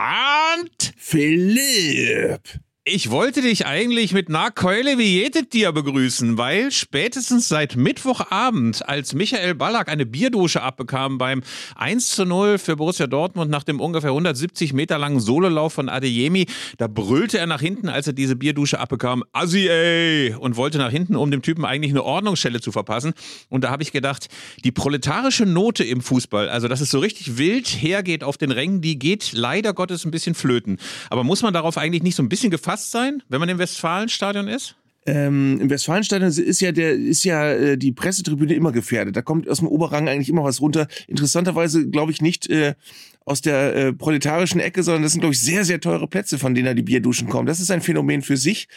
Arndt! Philipp! Ich wollte dich eigentlich mit na Keule wie jedet dir begrüßen, weil spätestens seit Mittwochabend, als Michael Ballack eine Bierdusche abbekam beim 1 zu 0 für Borussia Dortmund nach dem ungefähr 170 Meter langen Sololauf von Adeyemi, da brüllte er nach hinten, als er diese Bierdusche abbekam, Assi ey! Und wollte nach hinten, um dem Typen eigentlich eine Ordnungsstelle zu verpassen. Und da habe ich gedacht, die proletarische Note im Fußball, also dass es so richtig wild hergeht auf den Rängen, die geht leider Gottes ein bisschen flöten. Aber muss man darauf eigentlich nicht so ein bisschen gefasst Gast sein, wenn man im Westfalenstadion ist? Ähm, Im Westfalenstadion ist ja der ist ja äh, die Pressetribüne immer gefährdet. Da kommt aus dem Oberrang eigentlich immer was runter. Interessanterweise glaube ich nicht äh, aus der äh, proletarischen Ecke, sondern das sind glaube ich sehr sehr teure Plätze, von denen da die Bierduschen kommen. Das ist ein Phänomen für sich.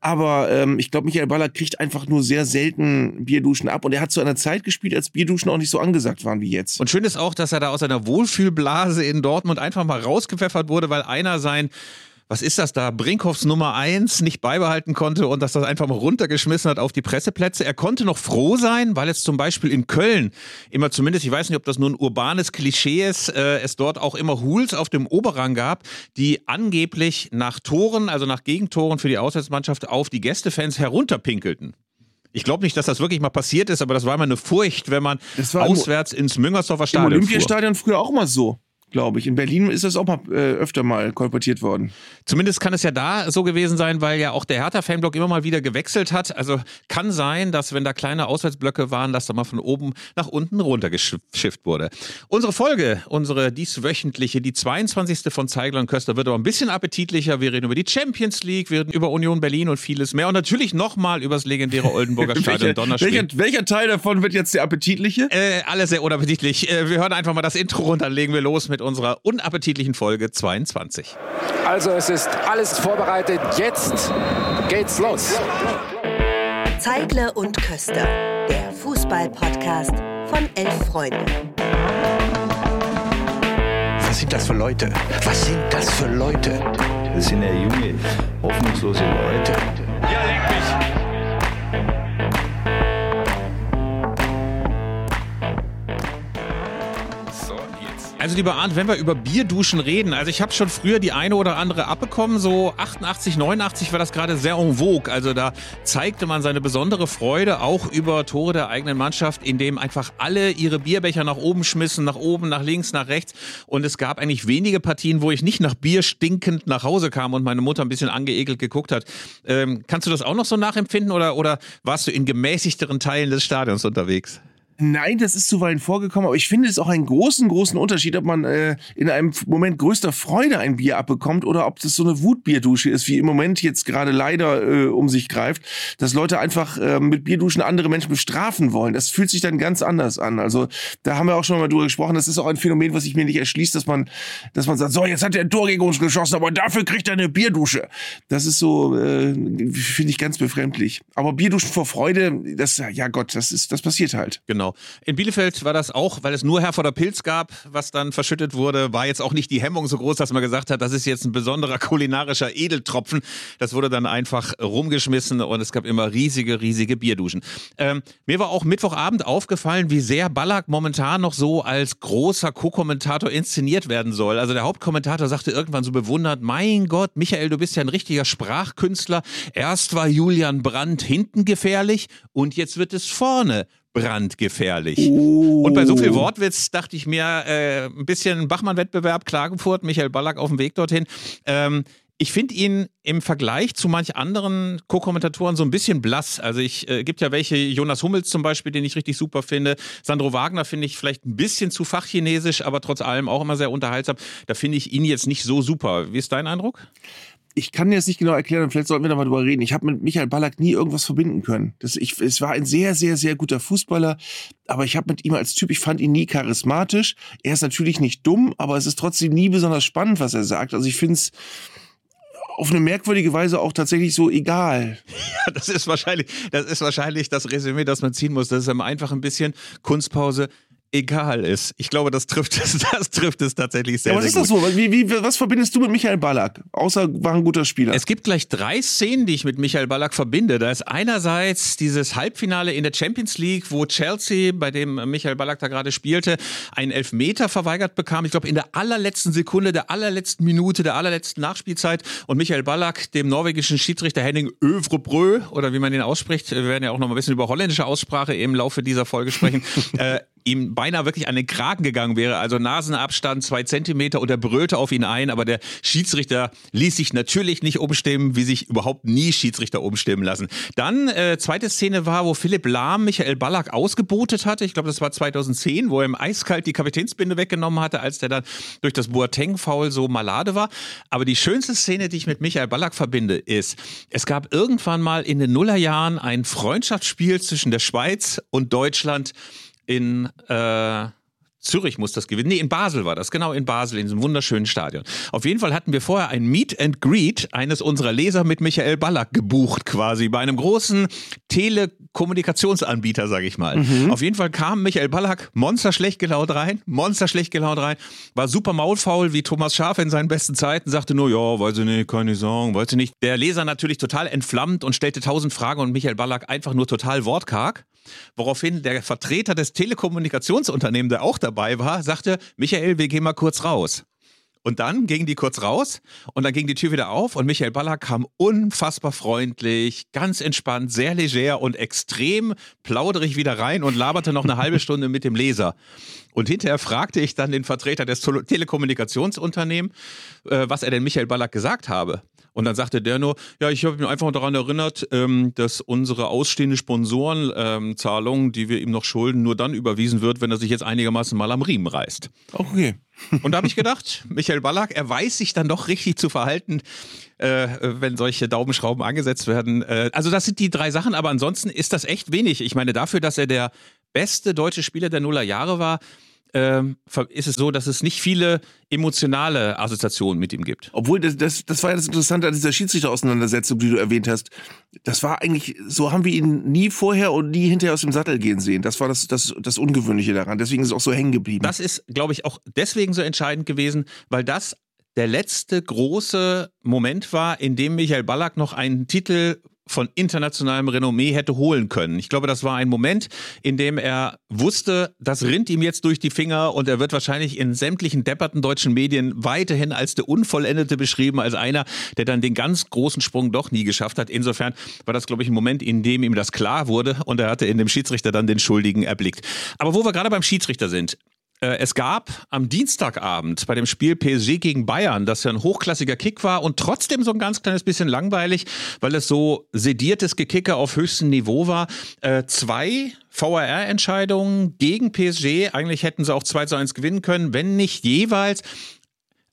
Aber ähm, ich glaube, Michael Baller kriegt einfach nur sehr selten Bierduschen ab und er hat zu einer Zeit gespielt, als Bierduschen auch nicht so angesagt waren wie jetzt. Und schön ist auch, dass er da aus seiner Wohlfühlblase in Dortmund einfach mal rausgepfeffert wurde, weil einer sein was ist das da, Brinkhoffs Nummer 1 nicht beibehalten konnte und dass das einfach mal runtergeschmissen hat auf die Presseplätze. Er konnte noch froh sein, weil es zum Beispiel in Köln immer zumindest, ich weiß nicht, ob das nur ein urbanes Klischee ist, äh, es dort auch immer Hools auf dem Oberrang gab, die angeblich nach Toren, also nach Gegentoren für die Auswärtsmannschaft auf die Gästefans herunterpinkelten. Ich glaube nicht, dass das wirklich mal passiert ist, aber das war immer eine Furcht, wenn man auswärts ins Müngersdorfer Stadion Im Olympiastadion früher auch mal so glaube ich. In Berlin ist das auch mal äh, öfter mal kolportiert worden. Zumindest kann es ja da so gewesen sein, weil ja auch der Hertha-Fanblock immer mal wieder gewechselt hat. Also kann sein, dass wenn da kleine Auswärtsblöcke waren, dass da mal von oben nach unten runtergeschifft wurde. Unsere Folge, unsere dieswöchentliche, die 22. von Zeigler und Köster, wird aber ein bisschen appetitlicher. Wir reden über die Champions League, wir reden über Union Berlin und vieles mehr. Und natürlich nochmal über das legendäre Oldenburger Stadion Donnerspiel. Welcher, welcher, Teil davon wird jetzt der appetitliche? Äh, alles sehr unappetitlich. Äh, wir hören einfach mal das Intro runter, legen wir los mit unserer unappetitlichen Folge 22. Also es ist alles vorbereitet. Jetzt geht's los. Zeigle und Köster, der Fußball-Podcast von elf Freunden. Was sind das für Leute? Was sind das für Leute? Das sind ja junge, hoffnungslose Leute. Ja, leck mich! Also lieber Arndt, wenn wir über Bierduschen reden, also ich habe schon früher die eine oder andere abbekommen, so 88, 89 war das gerade sehr en vogue. Also da zeigte man seine besondere Freude auch über Tore der eigenen Mannschaft, indem einfach alle ihre Bierbecher nach oben schmissen, nach oben, nach links, nach rechts. Und es gab eigentlich wenige Partien, wo ich nicht nach Bier stinkend nach Hause kam und meine Mutter ein bisschen angeekelt geguckt hat. Ähm, kannst du das auch noch so nachempfinden oder, oder warst du in gemäßigteren Teilen des Stadions unterwegs? Nein, das ist zuweilen vorgekommen, aber ich finde es auch einen großen, großen Unterschied, ob man äh, in einem Moment größter Freude ein Bier abbekommt oder ob das so eine Wutbierdusche ist, wie im Moment jetzt gerade leider äh, um sich greift, dass Leute einfach äh, mit Bierduschen andere Menschen bestrafen wollen. Das fühlt sich dann ganz anders an. Also da haben wir auch schon mal drüber gesprochen. Das ist auch ein Phänomen, was sich mir nicht erschließt, dass man, dass man sagt, so jetzt hat er ein Tor gegen uns geschossen, aber dafür kriegt er eine Bierdusche. Das ist so, äh, finde ich ganz befremdlich. Aber Bierduschen vor Freude, das, ja Gott, das ist, das passiert halt. Genau. Genau. In Bielefeld war das auch, weil es nur Herr vor der Pilz gab, was dann verschüttet wurde, war jetzt auch nicht die Hemmung so groß, dass man gesagt hat, das ist jetzt ein besonderer kulinarischer Edeltropfen. Das wurde dann einfach rumgeschmissen und es gab immer riesige, riesige Bierduschen. Ähm, mir war auch Mittwochabend aufgefallen, wie sehr Ballack momentan noch so als großer Co-Kommentator inszeniert werden soll. Also der Hauptkommentator sagte irgendwann so bewundert, mein Gott, Michael, du bist ja ein richtiger Sprachkünstler. Erst war Julian Brandt hinten gefährlich und jetzt wird es vorne brandgefährlich. Oh. Und bei so viel Wortwitz dachte ich mir, äh, ein bisschen Bachmann-Wettbewerb, Klagenfurt, Michael Ballack auf dem Weg dorthin. Ähm, ich finde ihn im Vergleich zu manch anderen Co-Kommentatoren so ein bisschen blass. Also ich äh, gibt ja welche, Jonas Hummels zum Beispiel, den ich richtig super finde. Sandro Wagner finde ich vielleicht ein bisschen zu fachchinesisch, aber trotz allem auch immer sehr unterhaltsam. Da finde ich ihn jetzt nicht so super. Wie ist dein Eindruck? Ich kann jetzt nicht genau erklären, vielleicht sollten wir da mal drüber reden. Ich habe mit Michael Ballack nie irgendwas verbinden können. Das, ich, es war ein sehr, sehr, sehr guter Fußballer, aber ich habe mit ihm als Typ, ich fand ihn nie charismatisch. Er ist natürlich nicht dumm, aber es ist trotzdem nie besonders spannend, was er sagt. Also ich finde es auf eine merkwürdige Weise auch tatsächlich so egal. Ja, das ist wahrscheinlich, das ist wahrscheinlich das Resümee, das man ziehen muss. Das ist einfach ein bisschen Kunstpause egal ist. Ich glaube, das trifft es, das trifft es tatsächlich sehr, Ja, was sehr ist gut. das so? Wie, wie, was verbindest du mit Michael Ballack? Außer war ein guter Spieler. Es gibt gleich drei Szenen, die ich mit Michael Ballack verbinde. Da ist einerseits dieses Halbfinale in der Champions League, wo Chelsea, bei dem Michael Ballack da gerade spielte, einen Elfmeter verweigert bekam. Ich glaube, in der allerletzten Sekunde, der allerletzten Minute, der allerletzten Nachspielzeit. Und Michael Ballack, dem norwegischen Schiedsrichter Henning Övrebrö, oder wie man ihn ausspricht, wir werden ja auch noch mal ein bisschen über holländische Aussprache im Laufe dieser Folge sprechen, äh, ihm beinahe wirklich an den Kragen gegangen wäre. Also Nasenabstand zwei Zentimeter und er brüllte auf ihn ein, aber der Schiedsrichter ließ sich natürlich nicht umstimmen, wie sich überhaupt nie Schiedsrichter umstimmen lassen. Dann, äh, zweite Szene war, wo Philipp Lahm Michael Ballack ausgebotet hatte. Ich glaube, das war 2010, wo er ihm eiskalt die Kapitänsbinde weggenommen hatte, als der dann durch das Boateng-Foul so malade war. Aber die schönste Szene, die ich mit Michael Ballack verbinde, ist, es gab irgendwann mal in den Nullerjahren ein Freundschaftsspiel zwischen der Schweiz und Deutschland in äh, Zürich muss das gewesen. Nee, in Basel war das, genau in Basel, in diesem wunderschönen Stadion. Auf jeden Fall hatten wir vorher ein Meet and Greet eines unserer Leser mit Michael Ballack gebucht, quasi, bei einem großen Telekommunikationsanbieter, sag ich mal. Auf jeden Fall kam Michael Ballack monster schlecht gelaunt rein, monster schlecht gelaunt rein, war super maulfaul wie Thomas Schaf in seinen besten Zeiten, sagte nur, ja, weiß ich nicht, kann ich sagen, weiß ich nicht. Der Leser natürlich total entflammt und stellte tausend Fragen und Michael Ballack einfach nur total wortkarg. Woraufhin der Vertreter des Telekommunikationsunternehmens, der auch dabei war, sagte, Michael, wir gehen mal kurz raus. Und dann gingen die kurz raus und dann ging die Tür wieder auf und Michael Ballack kam unfassbar freundlich, ganz entspannt, sehr leger und extrem plauderig wieder rein und laberte noch eine halbe Stunde mit dem Leser. Und hinterher fragte ich dann den Vertreter des Tele- Telekommunikationsunternehmens, äh, was er denn Michael Ballack gesagt habe. Und dann sagte der nur, ja, ich habe mich einfach daran erinnert, ähm, dass unsere ausstehende Sponsorenzahlung, die wir ihm noch schulden, nur dann überwiesen wird, wenn er sich jetzt einigermaßen mal am Riemen reißt. Okay. Und da habe ich gedacht, Michael Ballack, er weiß sich dann doch richtig zu verhalten, äh, wenn solche Daumenschrauben angesetzt werden. Äh, also das sind die drei Sachen, aber ansonsten ist das echt wenig. Ich meine, dafür, dass er der beste deutsche Spieler der Nuller Jahre war, ähm, ist es so, dass es nicht viele emotionale Assoziationen mit ihm gibt. Obwohl, das, das, das war ja das Interessante an dieser Schiedsrichterauseinandersetzung, die du erwähnt hast. Das war eigentlich, so haben wir ihn nie vorher und nie hinterher aus dem Sattel gehen sehen. Das war das, das, das Ungewöhnliche daran. Deswegen ist es auch so hängen geblieben. Das ist, glaube ich, auch deswegen so entscheidend gewesen, weil das der letzte große Moment war, in dem Michael Ballack noch einen Titel von internationalem Renommee hätte holen können. Ich glaube, das war ein Moment, in dem er wusste, das rinnt ihm jetzt durch die Finger und er wird wahrscheinlich in sämtlichen depperten deutschen Medien weiterhin als der Unvollendete beschrieben, als einer, der dann den ganz großen Sprung doch nie geschafft hat. Insofern war das, glaube ich, ein Moment, in dem ihm das klar wurde und er hatte in dem Schiedsrichter dann den Schuldigen erblickt. Aber wo wir gerade beim Schiedsrichter sind, es gab am Dienstagabend bei dem Spiel PSG gegen Bayern, das ja ein hochklassiger Kick war und trotzdem so ein ganz kleines bisschen langweilig, weil es so sediertes Gekicke auf höchstem Niveau war, äh, zwei VAR-Entscheidungen gegen PSG. Eigentlich hätten sie auch 2 zu 1 gewinnen können, wenn nicht jeweils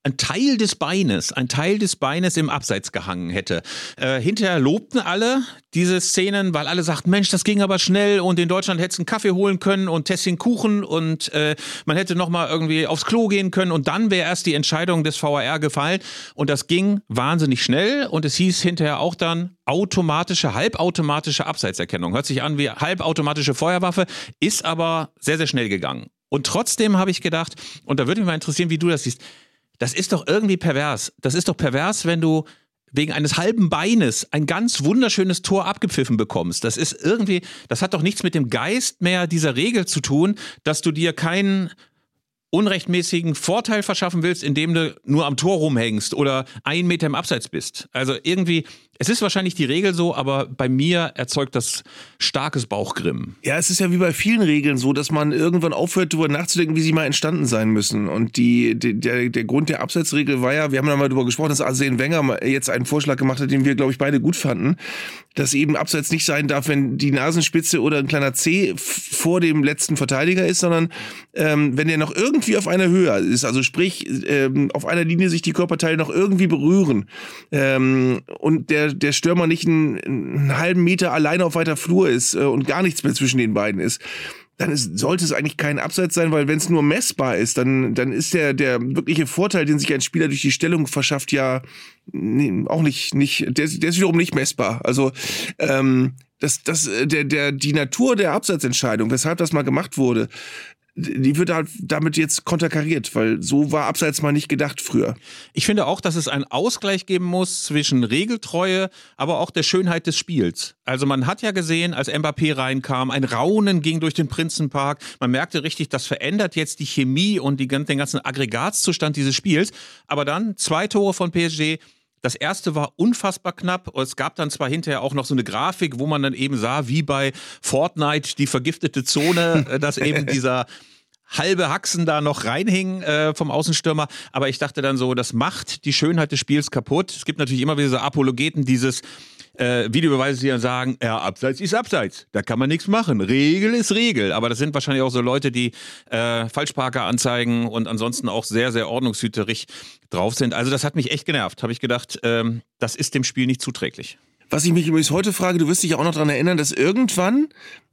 ein Teil des Beines, ein Teil des Beines im Abseits gehangen hätte. Äh, hinterher lobten alle diese Szenen, weil alle sagten, Mensch, das ging aber schnell und in Deutschland hättest du einen Kaffee holen können und Tessin Kuchen und äh, man hätte noch mal irgendwie aufs Klo gehen können und dann wäre erst die Entscheidung des VAR gefallen und das ging wahnsinnig schnell und es hieß hinterher auch dann automatische, halbautomatische Abseitserkennung. Hört sich an wie halbautomatische Feuerwaffe, ist aber sehr, sehr schnell gegangen. Und trotzdem habe ich gedacht, und da würde mich mal interessieren, wie du das siehst, das ist doch irgendwie pervers. Das ist doch pervers, wenn du wegen eines halben Beines ein ganz wunderschönes Tor abgepfiffen bekommst. Das ist irgendwie, das hat doch nichts mit dem Geist mehr dieser Regel zu tun, dass du dir keinen unrechtmäßigen Vorteil verschaffen willst, indem du nur am Tor rumhängst oder einen Meter im Abseits bist. Also irgendwie, es ist wahrscheinlich die Regel so, aber bei mir erzeugt das starkes Bauchgrimmen. Ja, es ist ja wie bei vielen Regeln so, dass man irgendwann aufhört, darüber nachzudenken, wie sie mal entstanden sein müssen. Und die, die, der, der Grund der Abseitsregel war ja, wir haben da mal darüber gesprochen, dass Arsene Wenger jetzt einen Vorschlag gemacht hat, den wir, glaube ich, beide gut fanden, dass eben Abseits nicht sein darf, wenn die Nasenspitze oder ein kleiner C vor dem letzten Verteidiger ist, sondern ähm, wenn der noch irgendwie auf einer Höhe ist, also sprich ähm, auf einer Linie sich die Körperteile noch irgendwie berühren ähm, und der, der Stürmer nicht einen, einen halben Meter alleine auf weiter Flur ist äh, und gar nichts mehr zwischen den beiden ist, dann ist, sollte es eigentlich kein Abseits sein, weil wenn es nur messbar ist, dann, dann ist der, der wirkliche Vorteil, den sich ein Spieler durch die Stellung verschafft, ja auch nicht, nicht der, ist- der ist wiederum nicht messbar. Also ähm, das, das, der, der, die Natur der Abseitsentscheidung, weshalb das mal gemacht wurde, die wird halt damit jetzt konterkariert, weil so war Abseits mal nicht gedacht früher. Ich finde auch, dass es einen Ausgleich geben muss zwischen Regeltreue, aber auch der Schönheit des Spiels. Also man hat ja gesehen, als Mbappé reinkam, ein Raunen ging durch den Prinzenpark. Man merkte richtig, das verändert jetzt die Chemie und die, den ganzen Aggregatzustand dieses Spiels. Aber dann zwei Tore von PSG, das erste war unfassbar knapp. Es gab dann zwar hinterher auch noch so eine Grafik, wo man dann eben sah, wie bei Fortnite die vergiftete Zone, äh, dass eben dieser halbe Haxen da noch reinhing äh, vom Außenstürmer. Aber ich dachte dann so, das macht die Schönheit des Spiels kaputt. Es gibt natürlich immer wieder so Apologeten dieses äh, Videobeweise, die dann sagen, ja, Abseits ist Abseits, da kann man nichts machen. Regel ist Regel. Aber das sind wahrscheinlich auch so Leute, die äh, Falschparker anzeigen und ansonsten auch sehr, sehr ordnungshüterig drauf sind. Also das hat mich echt genervt. Habe ich gedacht, ähm, das ist dem Spiel nicht zuträglich. Was ich mich übrigens heute frage, du wirst dich ja auch noch daran erinnern, dass irgendwann,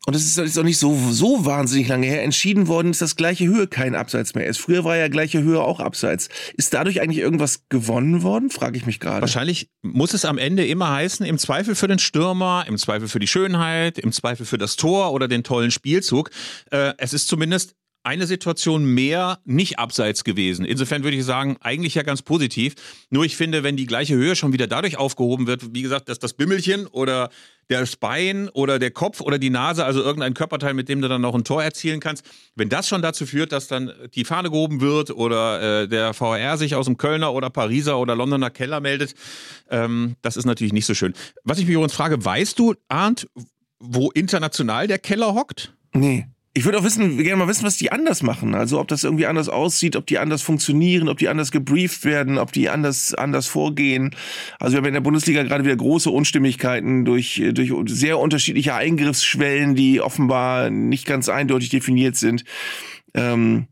und das ist jetzt auch nicht so, so wahnsinnig lange her, entschieden worden ist, dass gleiche Höhe kein Abseits mehr ist. Früher war ja gleiche Höhe auch Abseits. Ist dadurch eigentlich irgendwas gewonnen worden? Frage ich mich gerade. Wahrscheinlich muss es am Ende immer heißen, im Zweifel für den Stürmer, im Zweifel für die Schönheit, im Zweifel für das Tor oder den tollen Spielzug. Äh, es ist zumindest eine Situation mehr nicht abseits gewesen. Insofern würde ich sagen, eigentlich ja ganz positiv. Nur ich finde, wenn die gleiche Höhe schon wieder dadurch aufgehoben wird, wie gesagt, dass das Bimmelchen oder das Bein oder der Kopf oder die Nase, also irgendein Körperteil, mit dem du dann noch ein Tor erzielen kannst, wenn das schon dazu führt, dass dann die Fahne gehoben wird oder äh, der VR sich aus dem Kölner oder Pariser oder Londoner Keller meldet, ähm, das ist natürlich nicht so schön. Was ich mich übrigens frage, weißt du, Arndt, wo international der Keller hockt? Nee. Ich würde auch wissen, gerne mal wissen, was die anders machen. Also ob das irgendwie anders aussieht, ob die anders funktionieren, ob die anders gebrieft werden, ob die anders, anders vorgehen. Also wir haben in der Bundesliga gerade wieder große Unstimmigkeiten durch, durch sehr unterschiedliche Eingriffsschwellen, die offenbar nicht ganz eindeutig definiert sind. Ähm,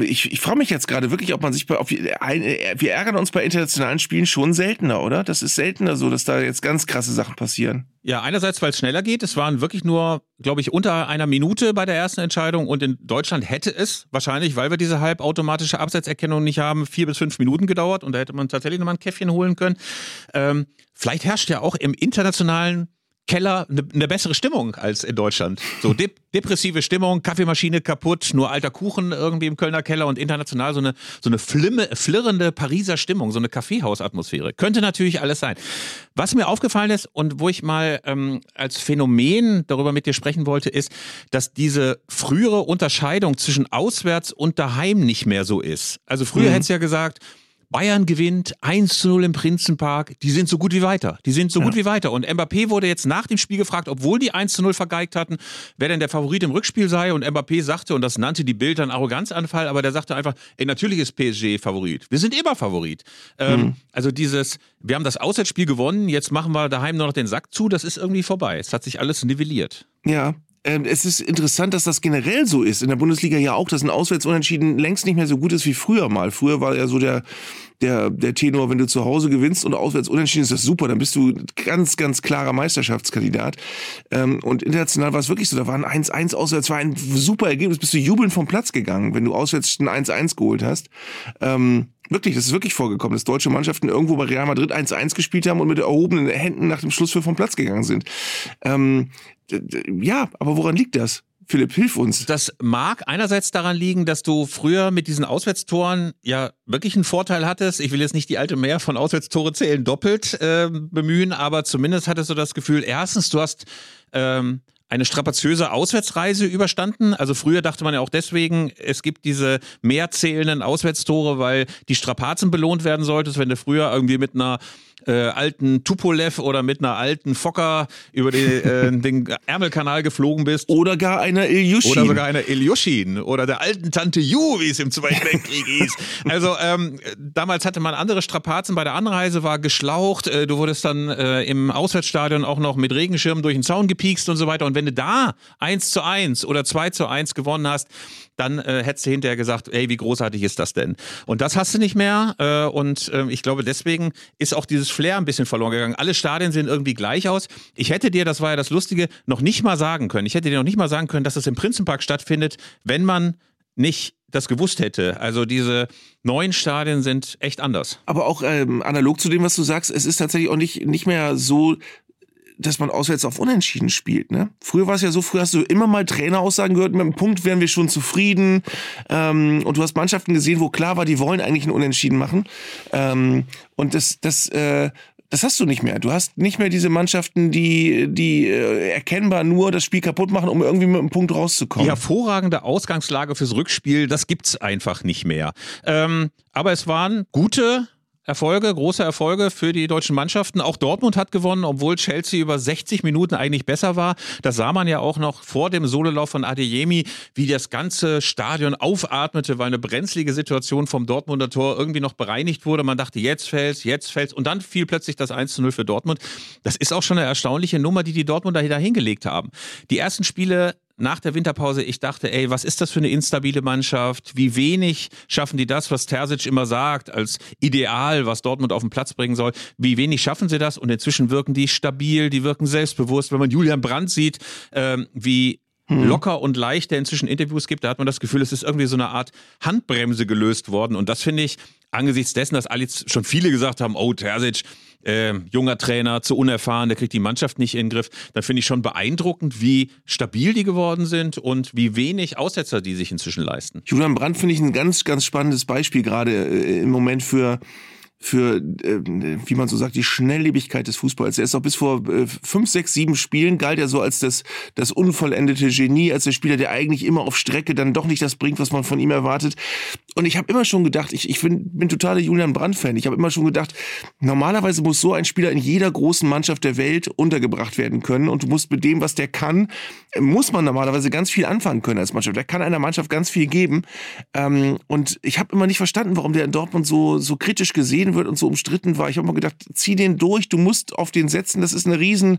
ich, ich frage mich jetzt gerade wirklich, ob man sich bei, ob wir, wir ärgern uns bei internationalen Spielen schon seltener, oder? Das ist seltener so, dass da jetzt ganz krasse Sachen passieren. Ja, einerseits, weil es schneller geht. Es waren wirklich nur, glaube ich, unter einer Minute bei der ersten Entscheidung und in Deutschland hätte es wahrscheinlich, weil wir diese halbautomatische Absetzerkennung nicht haben, vier bis fünf Minuten gedauert und da hätte man tatsächlich nochmal ein Käffchen holen können. Ähm, vielleicht herrscht ja auch im internationalen Keller eine ne bessere Stimmung als in Deutschland. So de depressive Stimmung, Kaffeemaschine kaputt, nur alter Kuchen irgendwie im Kölner Keller und international so eine, so eine flimme, flirrende Pariser Stimmung, so eine Kaffeehausatmosphäre. Könnte natürlich alles sein. Was mir aufgefallen ist und wo ich mal ähm, als Phänomen darüber mit dir sprechen wollte, ist, dass diese frühere Unterscheidung zwischen auswärts und daheim nicht mehr so ist. Also früher mhm. hättest du ja gesagt, Bayern gewinnt 1 zu 0 im Prinzenpark. Die sind so gut wie weiter. Die sind so ja. gut wie weiter. Und Mbappé wurde jetzt nach dem Spiel gefragt, obwohl die 1 zu 0 vergeigt hatten, wer denn der Favorit im Rückspiel sei. Und Mbappé sagte, und das nannte die Bild dann Arroganzanfall, aber der sagte einfach, ey, natürlich ist PSG Favorit. Wir sind immer Favorit. Ähm, mhm. Also dieses, wir haben das Auswärtsspiel gewonnen, jetzt machen wir daheim nur noch den Sack zu, das ist irgendwie vorbei. Es hat sich alles nivelliert. Ja, es ist interessant, dass das generell so ist. In der Bundesliga ja auch, dass ein Auswärtsunentschieden längst nicht mehr so gut ist wie früher mal. Früher war ja so der, der, der Tenor, wenn du zu Hause gewinnst und auswärts unentschieden ist das super, dann bist du ganz, ganz klarer Meisterschaftskandidat. Ähm, und international war es wirklich so, da war ein 1-1 auswärts, war ein super Ergebnis, bist du jubelnd vom Platz gegangen, wenn du auswärts ein 1-1 geholt hast. Ähm, Wirklich, das ist wirklich vorgekommen, dass deutsche Mannschaften irgendwo bei Real Madrid 1-1 gespielt haben und mit erhobenen Händen nach dem Schluss für vom Platz gegangen sind. Ähm, ja, aber woran liegt das? Philipp, hilf uns. Das mag einerseits daran liegen, dass du früher mit diesen Auswärtstoren ja wirklich einen Vorteil hattest. Ich will jetzt nicht die alte Mehr von Auswärtstore zählen doppelt äh, bemühen, aber zumindest hattest du das Gefühl, erstens, du hast ähm, eine strapaziöse Auswärtsreise überstanden. Also früher dachte man ja auch deswegen, es gibt diese mehr zählenden Auswärtstore, weil die Strapazen belohnt werden solltest. Wenn du früher irgendwie mit einer äh, alten Tupolev oder mit einer alten Fokker über die, äh, den Ärmelkanal geflogen bist. Oder gar einer Ilyushin. Oder sogar einer Ilyushin. Oder der alten Tante Ju, wie es im Zweiten Weltkrieg hieß. Also ähm, damals hatte man andere Strapazen. Bei der Anreise war geschlaucht. Äh, du wurdest dann äh, im Auswärtsstadion auch noch mit Regenschirm durch den Zaun gepiekst und so weiter. Und wenn du da 1 zu 1 oder 2 zu 1 gewonnen hast, dann äh, hättest du hinterher gesagt, ey, wie großartig ist das denn? Und das hast du nicht mehr. Äh, und äh, ich glaube, deswegen ist auch dieses Flair ein bisschen verloren gegangen. Alle Stadien sehen irgendwie gleich aus. Ich hätte dir, das war ja das Lustige, noch nicht mal sagen können. Ich hätte dir noch nicht mal sagen können, dass das im Prinzenpark stattfindet, wenn man nicht das gewusst hätte. Also diese neuen Stadien sind echt anders. Aber auch ähm, analog zu dem, was du sagst, es ist tatsächlich auch nicht, nicht mehr so dass man auswärts auf Unentschieden spielt. Ne? Früher war es ja so, früher hast du immer mal Traineraussagen gehört, mit einem Punkt wären wir schon zufrieden. Ähm, und du hast Mannschaften gesehen, wo klar war, die wollen eigentlich einen Unentschieden machen. Ähm, und das, das, äh, das hast du nicht mehr. Du hast nicht mehr diese Mannschaften, die, die äh, erkennbar nur das Spiel kaputt machen, um irgendwie mit einem Punkt rauszukommen. Die hervorragende Ausgangslage fürs Rückspiel, das gibt's einfach nicht mehr. Ähm, aber es waren gute Erfolge, große Erfolge für die deutschen Mannschaften. Auch Dortmund hat gewonnen, obwohl Chelsea über 60 Minuten eigentlich besser war. Das sah man ja auch noch vor dem Sololauf von Adeyemi, wie das ganze Stadion aufatmete, weil eine brenzlige Situation vom Dortmunder Tor irgendwie noch bereinigt wurde. Man dachte, jetzt fällt's, jetzt fällt's. Und dann fiel plötzlich das 1 zu 0 für Dortmund. Das ist auch schon eine erstaunliche Nummer, die die Dortmunder da hingelegt haben. Die ersten Spiele nach der Winterpause, ich dachte, ey, was ist das für eine instabile Mannschaft? Wie wenig schaffen die das, was Terzic immer sagt, als Ideal, was Dortmund auf den Platz bringen soll? Wie wenig schaffen sie das? Und inzwischen wirken die stabil, die wirken selbstbewusst. Wenn man Julian Brandt sieht, ähm, wie hm. locker und leicht der inzwischen Interviews gibt, da hat man das Gefühl, es ist irgendwie so eine Art Handbremse gelöst worden. Und das finde ich, angesichts dessen, dass alle schon viele gesagt haben, oh, Terzic, äh, junger Trainer, zu unerfahren, der kriegt die Mannschaft nicht in den Griff, dann finde ich schon beeindruckend, wie stabil die geworden sind und wie wenig Aussetzer die sich inzwischen leisten. Julian Brandt finde ich ein ganz, ganz spannendes Beispiel gerade äh, im Moment für für, äh, wie man so sagt, die Schnelllebigkeit des Fußballs. Er ist auch bis vor äh, fünf, sechs, sieben Spielen galt er so als das, das unvollendete Genie, als der Spieler, der eigentlich immer auf Strecke dann doch nicht das bringt, was man von ihm erwartet. Und ich habe immer schon gedacht, ich, ich bin, bin totaler Julian Brandt-Fan. Ich habe immer schon gedacht, normalerweise muss so ein Spieler in jeder großen Mannschaft der Welt untergebracht werden können. Und du musst mit dem, was der kann, muss man normalerweise ganz viel anfangen können als Mannschaft. Der kann einer Mannschaft ganz viel geben. Ähm, und ich habe immer nicht verstanden, warum der in Dortmund so, so kritisch gesehen wird und so umstritten war. Ich habe mal gedacht, zieh den durch, du musst auf den setzen. Das ist eine riesen,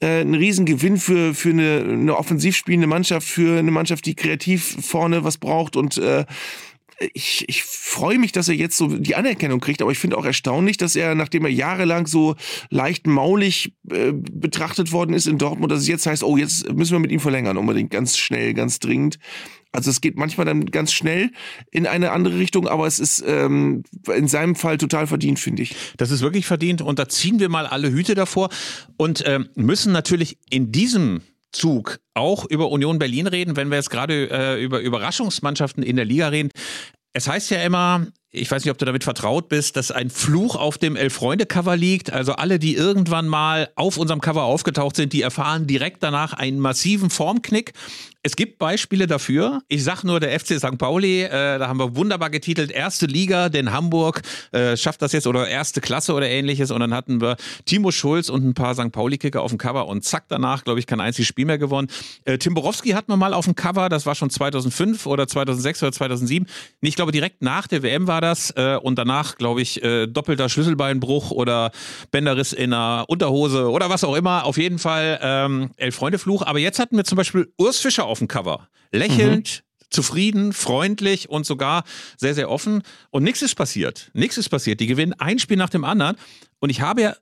äh, ein Riesengewinn für, für eine, eine offensiv spielende Mannschaft, für eine Mannschaft, die kreativ vorne was braucht und äh, ich, ich freue mich, dass er jetzt so die Anerkennung kriegt, aber ich finde auch erstaunlich, dass er, nachdem er jahrelang so leicht maulig äh, betrachtet worden ist in Dortmund, dass es jetzt heißt, oh, jetzt müssen wir mit ihm verlängern, unbedingt, ganz schnell, ganz dringend. Also es geht manchmal dann ganz schnell in eine andere Richtung, aber es ist ähm, in seinem Fall total verdient, finde ich. Das ist wirklich verdient und da ziehen wir mal alle Hüte davor und ähm, müssen natürlich in diesem Zug auch über Union Berlin reden, wenn wir jetzt gerade äh, über Überraschungsmannschaften in der Liga reden. Es heißt ja immer, ich weiß nicht, ob du damit vertraut bist, dass ein Fluch auf dem Elf-Freunde-Cover liegt. Also alle, die irgendwann mal auf unserem Cover aufgetaucht sind, die erfahren direkt danach einen massiven Formknick. Es gibt Beispiele dafür. Ich sag nur der FC St. Pauli, äh, da haben wir wunderbar getitelt, erste Liga, denn Hamburg äh, schafft das jetzt oder erste Klasse oder ähnliches. Und dann hatten wir Timo Schulz und ein paar St. Pauli-Kicker auf dem Cover und zack, danach, glaube ich, kein einziges Spiel mehr gewonnen. Äh, Tim Borowski hatten wir mal auf dem Cover, das war schon 2005 oder 2006 oder 2007. Ich glaube, direkt nach der WM war das äh, und danach, glaube ich, äh, doppelter Schlüsselbeinbruch oder Bänderriss in der Unterhose oder was auch immer. Auf jeden Fall ähm, Elf-Freunde-Fluch. Aber jetzt hatten wir zum Beispiel Urs Fischer auf dem Cover. Lächelnd, mhm. zufrieden, freundlich und sogar sehr, sehr offen. Und nichts ist passiert. Nichts ist passiert. Die gewinnen ein Spiel nach dem anderen. Und ich habe ja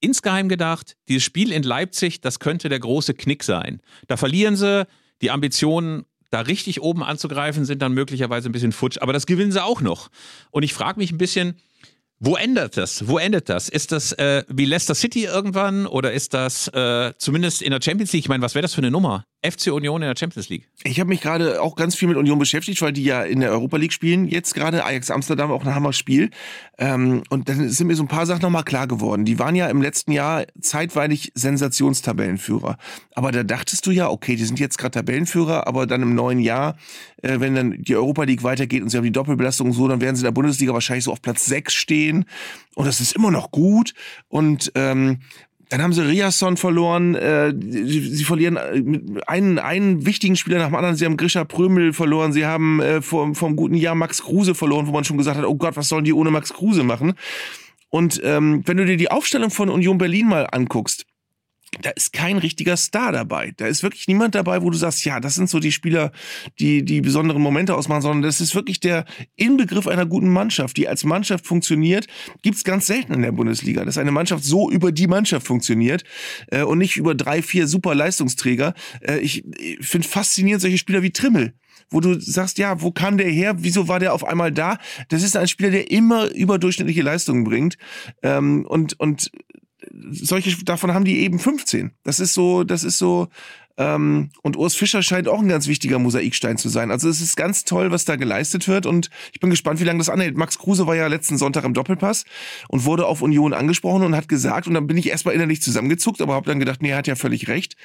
insgeheim gedacht, dieses Spiel in Leipzig, das könnte der große Knick sein. Da verlieren sie, die Ambitionen da richtig oben anzugreifen, sind dann möglicherweise ein bisschen futsch. Aber das gewinnen sie auch noch. Und ich frage mich ein bisschen, wo endet das? Wo endet das? Ist das äh, wie Leicester City irgendwann oder ist das äh, zumindest in der Champions League? Ich meine, was wäre das für eine Nummer? FC Union in der Champions League. Ich habe mich gerade auch ganz viel mit Union beschäftigt, weil die ja in der Europa League spielen. Jetzt gerade Ajax Amsterdam auch ein Hammer-Spiel. Ähm, und dann sind mir so ein paar Sachen nochmal klar geworden. Die waren ja im letzten Jahr zeitweilig Sensationstabellenführer. Aber da dachtest du ja, okay, die sind jetzt gerade Tabellenführer, aber dann im neuen Jahr, äh, wenn dann die Europa League weitergeht und sie haben die Doppelbelastung so, dann werden sie in der Bundesliga wahrscheinlich so auf Platz 6 stehen. Und das ist immer noch gut. Und ähm, dann haben sie Riasson verloren. Äh, sie, sie, verlieren äh, einen, einen wichtigen Spieler nach dem anderen. Sie haben Grisha Prömel verloren. Sie haben äh, vom, vom guten Jahr Max Kruse verloren, wo man schon gesagt hat, oh Gott, was sollen die ohne Max Kruse machen? Und ähm, wenn du dir die Aufstellung von Union Berlin mal anguckst, da ist kein richtiger Star dabei. Da ist wirklich niemand dabei, wo du sagst, ja, das sind so die Spieler, die die besonderen Momente ausmachen, sondern das ist wirklich der Inbegriff einer guten Mannschaft, die als Mannschaft funktioniert. Gibt's ganz selten in der Bundesliga, dass eine Mannschaft so über die Mannschaft funktioniert äh, und nicht über drei, vier super Leistungsträger. Äh, ich ich finde faszinierend solche Spieler wie Trimmel wo du sagst, ja, wo kam der her? Wieso war der auf einmal da? Das ist ein Spieler, der immer überdurchschnittliche Leistungen bringt. Ähm, und, und solche, davon haben die eben 15. Das ist so, das ist so, ähm, und Urs Fischer scheint auch ein ganz wichtiger Mosaikstein zu sein. Also es ist ganz toll, was da geleistet wird und ich bin gespannt, wie lange das anhält. Max Kruse war ja letzten Sonntag im Doppelpass und wurde auf Union angesprochen und hat gesagt, und dann bin ich erstmal innerlich zusammengezuckt, aber habe dann gedacht, nee, er hat ja völlig recht.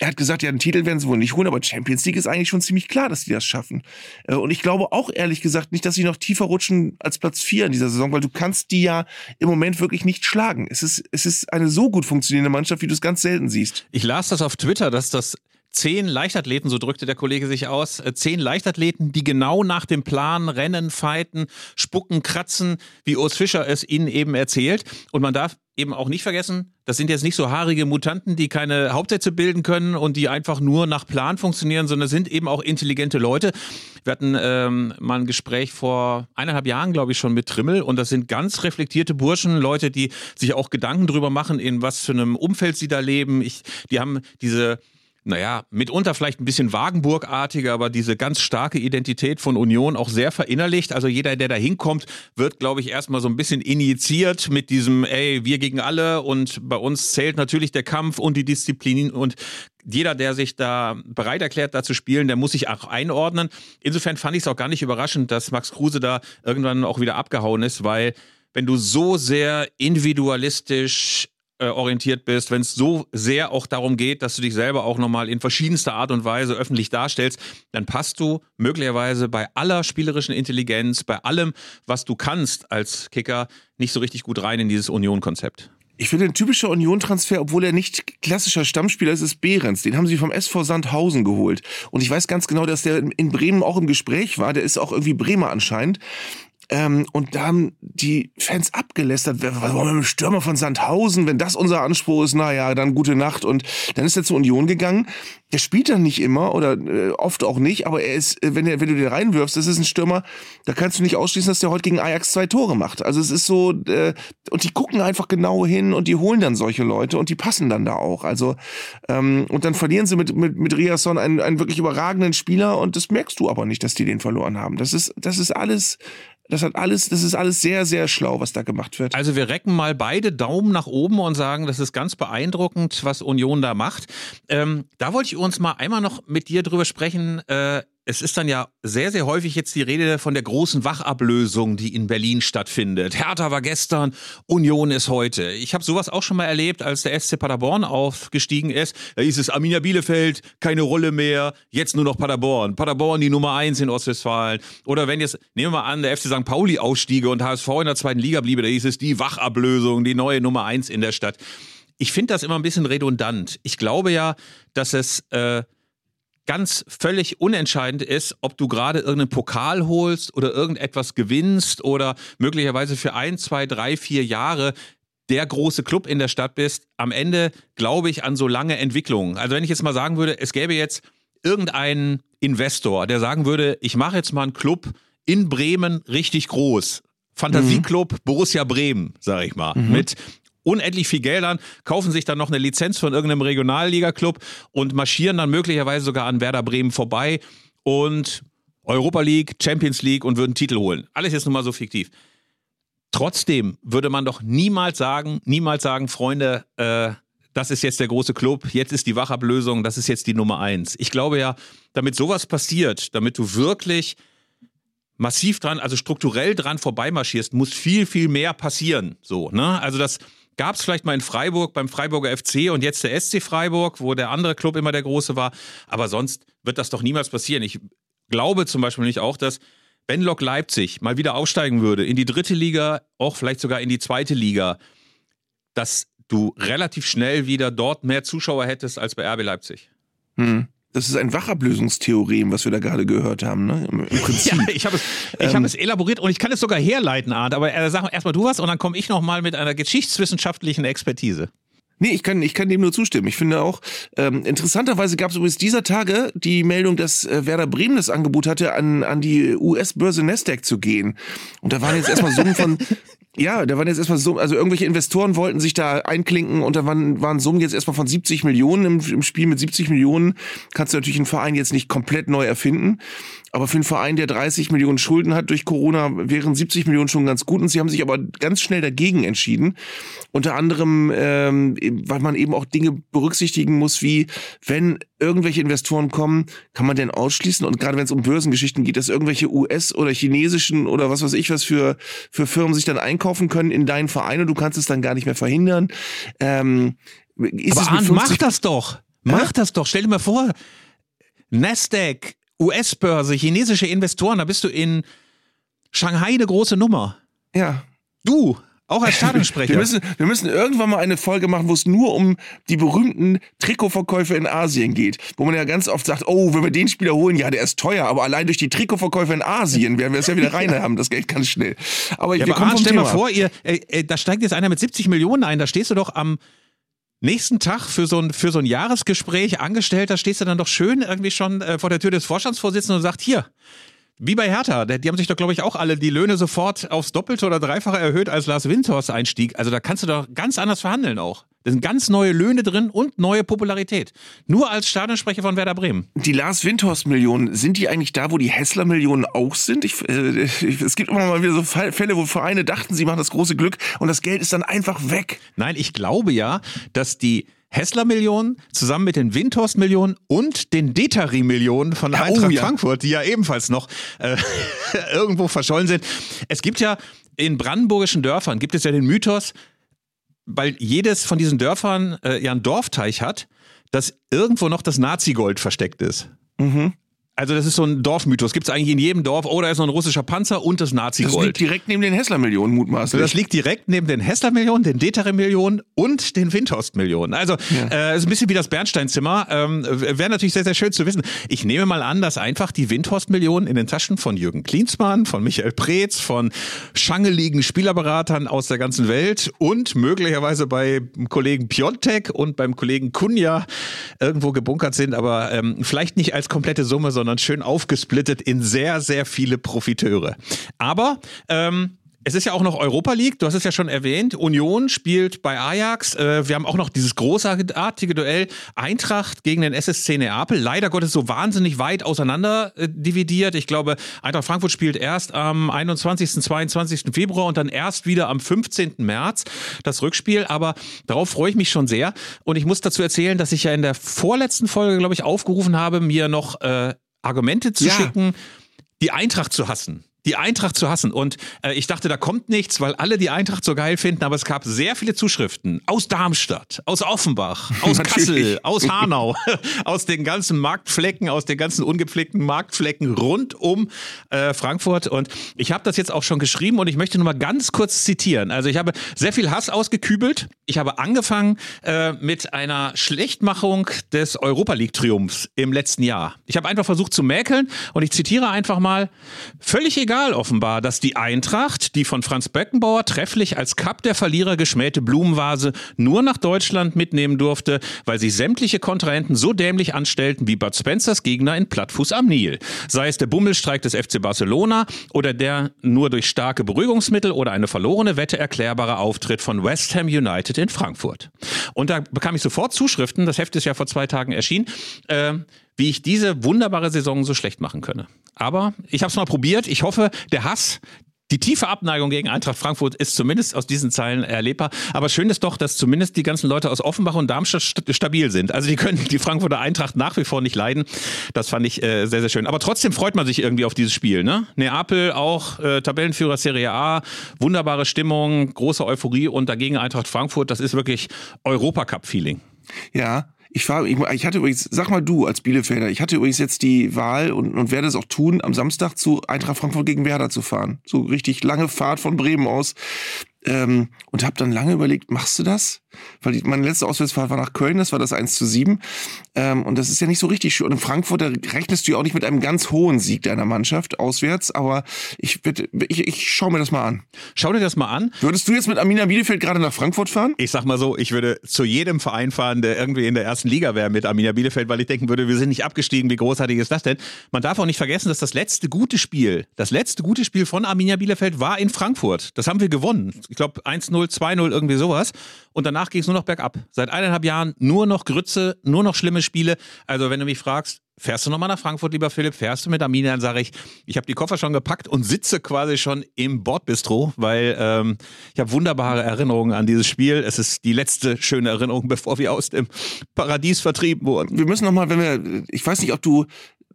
Er hat gesagt, ja, den Titel werden sie wohl nicht holen, aber Champions League ist eigentlich schon ziemlich klar, dass die das schaffen. Äh, und ich glaube auch ehrlich gesagt nicht, dass sie noch tiefer rutschen als Platz vier in dieser Saison, weil du kannst die ja im Moment wirklich nicht schlagen. Es ist, es ist eine so gut funktionierende Mannschaft, wie du es ganz selten siehst. Ich las das auf Twitter, dass das zehn Leichtathleten, so drückte der Kollege sich aus, äh, zehn Leichtathleten, die genau nach dem Plan rennen, fighten, spucken, kratzen, wie Urs Fischer es ihnen eben erzählt. Und man darf eben auch nicht vergessen, das sind jetzt nicht so haarige Mutanten, die keine Hauptsätze bilden können und die einfach nur nach Plan funktionieren, sondern sind eben auch intelligente Leute. Wir hatten ähm, mal ein Gespräch vor eineinhalb Jahren, glaube ich, schon mit Trimmel und das sind ganz reflektierte Burschen, Leute, die sich auch Gedanken drüber machen, in was für einem Umfeld sie da leben. Ich, die haben diese naja, mitunter vielleicht ein bisschen Wagenburgartiger, aber diese ganz starke Identität von Union auch sehr verinnerlicht. Also jeder, der da hinkommt, wird, glaube ich, erstmal so ein bisschen injiziert mit diesem, ey, wir gegen alle und bei uns zählt natürlich der Kampf und die Disziplin und jeder, der sich da bereit erklärt, da zu spielen, der muss sich auch einordnen. Insofern fand ich es auch gar nicht überraschend, dass Max Kruse da irgendwann auch wieder abgehauen ist, weil wenn du so sehr individualistisch äh, orientiert bist, wenn es so sehr auch darum geht, dass du dich selber auch nochmal in verschiedenster Art und Weise öffentlich darstellst, dann passt du möglicherweise bei aller spielerischen Intelligenz, bei allem, was du kannst als Kicker, nicht so richtig gut rein in dieses Union-Konzept. Ich finde, ein typischer Union-Transfer, obwohl er nicht klassischer Stammspieler ist, ist Behrens. Den haben sie vom SV Sandhausen geholt. Und ich weiß ganz genau, dass der in Bremen auch im Gespräch war. Der ist auch irgendwie Bremer anscheinend. Ähm, und da haben die Fans abgelästert, was wollen wir mit dem Stürmer von Sandhausen, wenn das unser Anspruch ist, naja, dann gute Nacht. Und dann ist er zur Union gegangen. Der spielt dann nicht immer oder äh, oft auch nicht, aber er ist, äh, wenn, er, wenn du den reinwirfst, das ist ein Stürmer, da kannst du nicht ausschließen, dass der heute gegen Ajax zwei Tore macht. Also es ist so, äh, und die gucken einfach genau hin und die holen dann solche Leute und die passen dann da auch. Also, ähm, und dann verlieren sie mit, mit, mit Riasson einen, einen wirklich überragenden Spieler und das merkst du aber nicht, dass die den verloren haben. Das ist, das ist alles das hat alles, das ist alles sehr, sehr schlau, was da gemacht wird. Also wir recken mal beide Daumen nach oben und sagen, das ist ganz beeindruckend, was Union da macht. Ähm, da wollte ich uns mal einmal noch mit dir drüber sprechen. Äh, es ist dann ja sehr, sehr häufig jetzt die Rede von der großen Wachablösung, die in Berlin stattfindet. Hertha war gestern, Union ist heute. Ich habe sowas auch schon mal erlebt, als der SC Paderborn aufgestiegen ist. Da hieß es Arminia Bielefeld, keine Rolle mehr, jetzt nur noch Paderborn. Paderborn die Nummer eins in Ostwestfalen. Oder wenn jetzt, nehmen wir mal an, der FC St. Pauli ausstiege und HSV in der zweiten Liga bliebe, da hieß es die Wachablösung, die neue Nummer eins in der Stadt. Ich finde das immer ein bisschen redundant. Ich glaube ja, dass es... Äh, ganz völlig unentscheidend ist, ob du gerade irgendeinen Pokal holst oder irgendetwas gewinnst oder möglicherweise für ein, zwei, drei, vier Jahre der große Club in der Stadt bist. Am Ende glaube ich an so lange Entwicklungen. Also wenn ich jetzt mal sagen würde, es gäbe jetzt irgendeinen Investor, der sagen würde, ich mache jetzt mal einen Club in Bremen richtig groß. Fantasieclub mhm. Borussia Bremen, sage ich mal, mhm. mit unendlich viel Geld an, kaufen sich dann noch eine Lizenz von irgendeinem Regionalliga-Club und marschieren dann möglicherweise sogar an Werder Bremen vorbei und Europa League, Champions League und würden Titel holen. Alles jetzt nun mal so fiktiv. Trotzdem würde man doch niemals sagen, niemals sagen, Freunde, äh, das ist jetzt der große Club, jetzt ist die Wachablösung, das ist jetzt die Nummer eins. Ich glaube ja, damit sowas passiert, damit du wirklich massiv dran, also strukturell dran vorbeimarschierst, muss viel, viel mehr passieren. So, ne? Also das, Gab es vielleicht mal in Freiburg beim Freiburger FC und jetzt der SC Freiburg, wo der andere Club immer der große war. Aber sonst wird das doch niemals passieren. Ich glaube zum Beispiel nicht auch, dass wenn Lok Leipzig mal wieder aufsteigen würde in die dritte Liga, auch vielleicht sogar in die zweite Liga, dass du relativ schnell wieder dort mehr Zuschauer hättest als bei RB Leipzig. Hm. Das ist ein Wachablösungstheorem, was wir da gerade gehört haben, ne? Im, im Prinzip. Ja, ich habe es, ich ähm, hab es elaboriert und ich kann es sogar herleiten, Art. Aber äh, sag erstmal du was und dann komme ich nochmal mit einer geschichtswissenschaftlichen Expertise. Nee, ich kann, ich kann dem nur zustimmen. Ich finde auch, ähm, interessanterweise gab es übrigens dieser Tage die Meldung, dass äh, Werder Bremen das Angebot hatte, an, an die US-Börse Nasdaq zu gehen. Und da waren jetzt erstmal Summen von Ja, da waren jetzt erstmal so, also irgendwelche Investoren wollten sich da einklinken und da waren, waren Summen jetzt erstmal von 70 Millionen im, im Spiel. Mit 70 Millionen kannst du natürlich einen Verein jetzt nicht komplett neu erfinden. Aber für einen Verein, der 30 Millionen Schulden hat durch Corona, wären 70 Millionen schon ganz gut. Und sie haben sich aber ganz schnell dagegen entschieden. Unter anderem, ähm, weil man eben auch Dinge berücksichtigen muss, wie wenn irgendwelche Investoren kommen, kann man denn ausschließen? Und gerade wenn es um Börsengeschichten geht, dass irgendwelche US- oder chinesischen oder was weiß ich was für, für Firmen sich dann einkaufen können in deinen Verein und du kannst es dann gar nicht mehr verhindern. Ähm, ist Aber Arndt, 50 mach das doch. Mach das doch. Stell dir mal vor, Nasdaq, US-Börse, chinesische Investoren, da bist du in Shanghai eine große Nummer. Ja. Du, auch als Stadionsprecher. Wir müssen, wir müssen irgendwann mal eine Folge machen, wo es nur um die berühmten Trikotverkäufe in Asien geht. Wo man ja ganz oft sagt, oh, wenn wir den Spieler holen, ja, der ist teuer, aber allein durch die Trikotverkäufe in Asien werden wir es ja wieder rein haben, das Geld ganz schnell. Aber ja, wir aber kommen vom stell mal Thema vor, ab. ihr, äh, äh, da steigt jetzt einer mit 70 Millionen ein, da stehst du doch am nächsten Tag für so ein, für so ein Jahresgespräch angestellt, da stehst du dann doch schön irgendwie schon äh, vor der Tür des Vorstandsvorsitzenden und sagt, hier, wie bei Hertha, die haben sich doch, glaube ich, auch alle die Löhne sofort aufs Doppelte oder Dreifache erhöht, als Lars Windhorst einstieg. Also da kannst du doch ganz anders verhandeln auch. Da sind ganz neue Löhne drin und neue Popularität. Nur als Stadionsprecher von Werder Bremen. Die Lars Windhorst Millionen, sind die eigentlich da, wo die Hessler Millionen auch sind? Ich, äh, ich, es gibt immer mal wieder so Fälle, wo Vereine dachten, sie machen das große Glück und das Geld ist dann einfach weg. Nein, ich glaube ja, dass die Hessler-Millionen zusammen mit den Windhorst-Millionen und den Detari-Millionen von Ja, oh Eintracht ja. Frankfurt, die ja ebenfalls noch äh, irgendwo verschollen sind. Es gibt ja in brandenburgischen Dörfern, gibt es ja den Mythos, weil jedes von diesen Dörfern äh, ja einen Dorfteich hat, dass irgendwo noch das Nazi-Gold versteckt ist. Also das ist so ein Dorfmythos. Gibt es eigentlich in jedem Dorf, oh, da ist noch ein russisser Panzer und das Das Nazi-Gold. liegt direkt neben den Hessler Millionen mutmaßlich. Das liegt direkt neben den Hessler-Millionen, den Detare-Millionen und den Windhorst-Millionen. Also äh, ist ein bisschen wie das Bernsteinzimmer. Ähm, Wäre natürlich sehr, sehr schön zu wissen. Ich nehme mal an, dass einfach die Windhorst-Millionen in den Taschen von Jürgen Klinsmann, von Michael Preetz, von schangeligen Spielerberatern aus der ganzen Welt und möglicherweise bei Kollegen Piontek und beim Kollegen Kunja irgendwo gebunkert sind, aber ähm, vielleicht nicht als komplette Summe, sondern schön aufgesplittet in sehr, sehr viele Profiteure. Aber ähm, es ist ja auch noch Europa League, du hast es ja schon erwähnt. Union spielt bei Ajax. Äh, wir haben auch noch dieses großartige Duell Eintracht gegen den SSC Neapel. Leider Gottes so wahnsinnig weit auseinander äh, dividiert. Ich glaube, Eintracht Frankfurt spielt erst am 21., 22. Februar und dann erst wieder am 15. März das Rückspiel. Aber darauf freue ich mich schon sehr. Und ich muss dazu erzählen, dass ich ja in der vorletzten Folge, glaube ich, aufgerufen habe, mir noch äh, Argumente zu Ja. schicken, die Eintracht zu hassen. Die Eintracht zu hassen. Und äh, ich dachte, da kommt nichts, weil alle die Eintracht so geil finden. Aber es gab sehr viele Zuschriften aus Darmstadt, aus Offenbach, aus. Kassel, aus Hanau, aus den ganzen Marktflecken, aus den ganzen ungepflegten Marktflecken rund um äh, Frankfurt. Und ich habe das jetzt auch schon geschrieben und ich möchte nur mal ganz kurz zitieren. Also ich habe sehr viel Hass ausgekübelt. Ich habe angefangen äh, mit einer Schlechtmachung des Europa League Triumphs im letzten Jahr. Ich habe einfach versucht zu mäkeln und ich zitiere einfach mal, völlig egal offenbar, dass die Eintracht, die von Franz Beckenbauer trefflich als Cup der Verlierer geschmähte Blumenvase nur nach Deutschland mitnehmen durfte, weil sich sämtliche Kontrahenten so dämlich anstellten wie Bud Spencers Gegner in Plattfuß am Nil. Sei es der Bummelstreik des FC Barcelona oder der nur durch starke Beruhigungsmittel oder eine verlorene Wette erklärbare Auftritt von West Ham United in Frankfurt. Und da bekam ich sofort Zuschriften, das Heft ist ja vor zwei Tagen erschienen, äh, wie ich diese wunderbare Saison so schlecht machen könne. Aber ich habe es mal probiert. Ich hoffe, der Hass, die tiefe Abneigung gegen Eintracht Frankfurt ist zumindest aus diesen Zeilen erlebbar. Aber schön ist doch, dass zumindest die ganzen Leute aus Offenbach und Darmstadt st stabil sind. Also die können die Frankfurter Eintracht nach wie vor nicht leiden. Das fand ich äh, sehr, sehr schön. Aber trotzdem freut man sich irgendwie auf dieses Spiel. Ne? Neapel auch äh, Tabellenführer Serie A, wunderbare Stimmung, große Euphorie und dagegen Eintracht Frankfurt. Das ist wirklich Europacup-Feeling. Ja, ich fahre, ich, ich hatte übrigens, sag mal du als Bielefelder, ich hatte übrigens jetzt die Wahl und, und werde es auch tun, am Samstag zu Eintracht Frankfurt gegen Werder zu fahren. So richtig lange Fahrt von Bremen aus. Ähm, und habe dann lange überlegt, machst du das? Weil die, meine letzte Auswärtsfahrt war nach Köln, das war das 1 zu 7. Ähm, und das ist ja nicht so richtig schön. Und in Frankfurt, da rechnest du ja auch nicht mit einem ganz hohen Sieg deiner Mannschaft auswärts, aber ich, ich, ich schaue mir das mal an. Schau dir das mal an. Würdest du jetzt mit Amina Bielefeld gerade nach Frankfurt fahren? Ich sag mal so, ich würde zu jedem Verein fahren, der irgendwie in der ersten Liga wäre mit Arminia Bielefeld, weil ich denken würde, wir sind nicht abgestiegen, wie großartig ist das denn? Man darf auch nicht vergessen, dass das letzte gute Spiel, das letzte gute Spiel von Arminia Bielefeld war in Frankfurt. Das haben wir gewonnen. Ich glaube 1-0, 2-0, irgendwie sowas. Und danach ging es nur noch bergab. Seit eineinhalb Jahren nur noch Grütze, nur noch schlimme Spiele. Also wenn du mich fragst, Fährst du nochmal nach Frankfurt, lieber Philipp? Fährst du mit Arminia? Dann sage ich, ich habe die Koffer schon gepackt und sitze quasi schon im Bordbistro, weil ähm, ich habe wunderbare Erinnerungen an dieses Spiel. Es ist die letzte schöne Erinnerung, bevor wir aus dem Paradies vertrieben wurden. Wir müssen nochmal, wenn wir, ich weiß nicht, ob du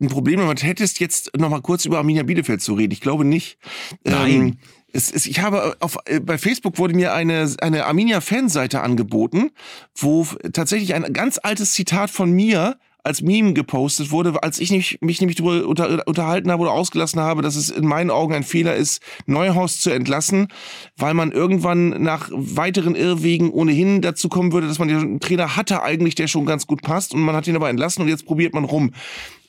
ein Problem damit hättest, jetzt nochmal kurz über Arminia Bielefeld zu reden. Ich glaube nicht. Nein. Ähm, es, es, ich habe auf, äh, bei Facebook wurde mir eine, eine Arminia-Fanseite angeboten, wo tatsächlich ein ganz altes Zitat von mir als Meme gepostet wurde, als ich mich, mich nämlich darüber unter, unterhalten habe oder ausgelassen habe, dass es in meinen Augen ein Fehler ist, Neuhaus zu entlassen, weil man irgendwann nach weiteren Irrwegen ohnehin dazu kommen würde, dass man den Trainer hatte eigentlich, der schon ganz gut passt und man hat ihn aber entlassen und jetzt probiert man rum.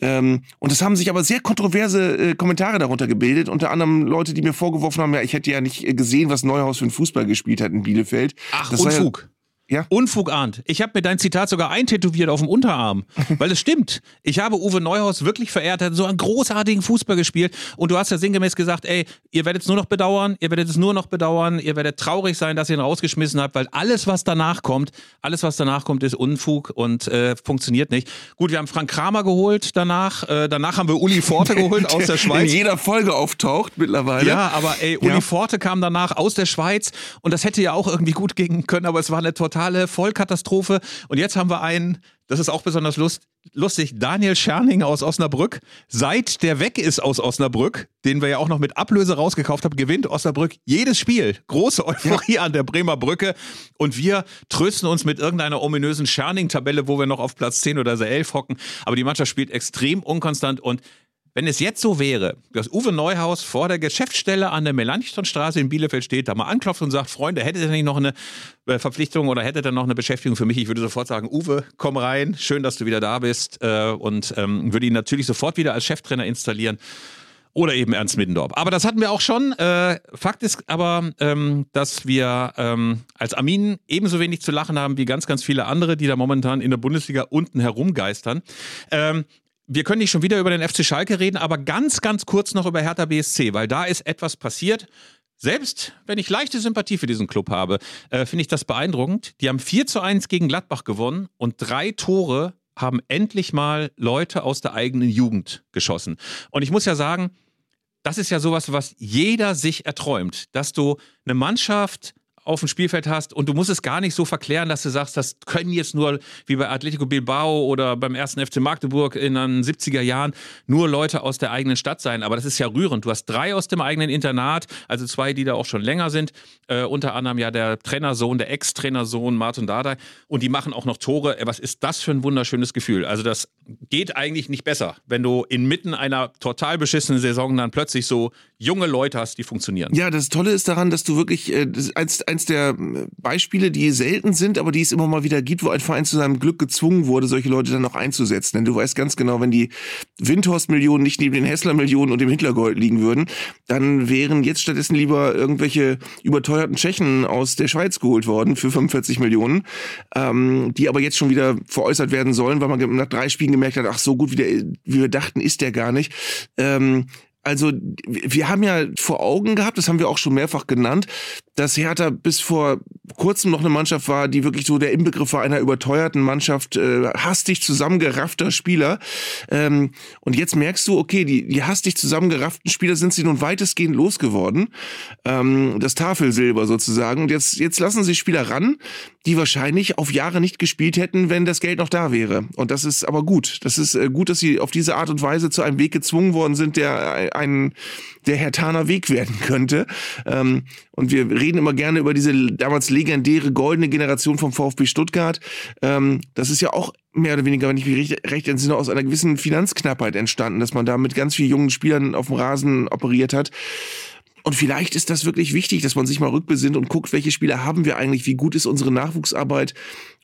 Ähm, und es haben sich aber sehr kontroverse äh, Kommentare darunter gebildet, unter anderem Leute, die mir vorgeworfen haben, ja, ich hätte ja nicht gesehen, was Neuhaus für einen Fußball gespielt hat in Bielefeld. Ach, das Unfug. Ja. Unfug ahnt. Ich habe mir dein Zitat sogar eintätowiert auf dem Unterarm, weil es stimmt. Ich habe Uwe Neuhaus wirklich verehrt, er hat so einen großartigen Fußball gespielt und du hast ja sinngemäß gesagt, ey, ihr werdet es nur noch bedauern, ihr werdet es nur noch bedauern, ihr werdet traurig sein, dass ihr ihn rausgeschmissen habt, weil alles, was danach kommt, alles, was danach kommt, ist Unfug und äh, funktioniert nicht. Gut, wir haben Frank Kramer geholt danach, äh, danach haben wir Uli Forte geholt aus der Schweiz. In jeder Folge auftaucht mittlerweile. Ja, aber ey, Uli Ja. Forte kam danach aus der Schweiz und das hätte ja auch irgendwie gut gehen können, aber es war eine totale Vollkatastrophe. Und jetzt haben wir einen, das ist auch besonders lust, lustig, Daniel Scherning aus Osnabrück. Seit der weg ist aus Osnabrück, den wir ja auch noch mit Ablöse rausgekauft haben, gewinnt Osnabrück jedes Spiel. Große Euphorie an der Bremer Brücke. Und wir trösten uns mit irgendeiner ominösen Scherning-Tabelle, wo wir noch auf Platz 10 oder 11 hocken. Aber die Mannschaft spielt extrem unkonstant und wenn es jetzt so wäre, dass Uwe Neuhaus vor der Geschäftsstelle an der Melanchthonstraße in Bielefeld steht, da mal anklopft und sagt, Freunde, hättet ihr nicht noch eine äh, Verpflichtung oder hättet ihr noch eine Beschäftigung für mich? Ich würde sofort sagen, Uwe, komm rein, schön, dass du wieder da bist äh, und ähm, würde ihn natürlich sofort wieder als Cheftrainer installieren. Oder eben Ernst Middendorf. Aber das hatten wir auch schon. Äh, Fakt ist aber, ähm, dass wir ähm, als Armin ebenso wenig zu lachen haben wie ganz, ganz viele andere, die da momentan in der Bundesliga unten herumgeistern. Wir können nicht schon wieder über den FC Schalke reden, aber ganz, ganz kurz noch über Hertha BSC, weil da ist etwas passiert. Selbst wenn ich leichte Sympathie für diesen Club habe, äh, finde ich das beeindruckend. Die haben 4 zu 1 gegen Gladbach gewonnen und drei Tore haben endlich mal Leute aus der eigenen Jugend geschossen. Und ich muss ja sagen, das ist ja sowas, was jeder sich erträumt, dass du eine Mannschaft auf dem Spielfeld hast und du musst es gar nicht so verklären, dass du sagst, das können jetzt nur wie bei Atletico Bilbao oder beim ersten FC Magdeburg in den 70er Jahren nur Leute aus der eigenen Stadt sein. Aber das ist ja rührend. Du hast drei aus dem eigenen Internat, also zwei, die da auch schon länger sind. Äh, unter anderem ja der Trainersohn, der Ex-Trainersohn Martin Dardai. Und die machen auch noch Tore. Äh, Was ist das für ein wunderschönes Gefühl? Also das geht eigentlich nicht besser, wenn du inmitten einer total beschissenen Saison dann plötzlich so junge Leute hast, die funktionieren. Ja, das Tolle ist daran, dass du wirklich äh, eins, eins der äh, Beispiele, die selten sind, aber die es immer mal wieder gibt, wo ein Verein zu seinem Glück gezwungen wurde, solche Leute dann auch einzusetzen. Denn du weißt ganz genau, wenn die Windhorst-Millionen nicht neben den Hessler-Millionen und dem Hitlergold liegen würden, dann wären jetzt stattdessen lieber irgendwelche überteuerten Tschechen aus der Schweiz geholt worden für 45 Millionen, ähm, die aber jetzt schon wieder veräußert werden sollen, weil man nach drei Spielen gemerkt hat, ach so gut wie, der, wie wir dachten, ist der gar nicht. Ähm, also wir haben ja vor Augen gehabt, das haben wir auch schon mehrfach genannt, dass Hertha bis vor kurzem noch eine Mannschaft war, die wirklich so der Inbegriff war einer überteuerten Mannschaft, äh, hastig zusammengeraffter Spieler. Ähm, und jetzt merkst du, okay, die, die hastig zusammengerafften Spieler sind sie nun weitestgehend losgeworden. Ähm, das Tafelsilber sozusagen. Und jetzt, jetzt lassen sie Spieler ran, die wahrscheinlich auf Jahre nicht gespielt hätten, wenn das Geld noch da wäre. Und das ist aber gut. Das ist äh, gut, dass sie auf diese Art und Weise zu einem Weg gezwungen worden sind, der ein der Hertaner Weg werden könnte. Ähm, und wir reden immer gerne über diese damals legendäre goldene Generation vom VfB Stuttgart. Ähm, das ist ja auch mehr oder weniger, wenn ich mich recht, recht entsinne, aus einer gewissen Finanzknappheit entstanden, dass man da mit ganz vielen jungen Spielern auf dem Rasen operiert hat. Und vielleicht ist das wirklich wichtig, dass man sich mal rückbesinnt und guckt, welche Spieler haben wir eigentlich, wie gut ist unsere Nachwuchsarbeit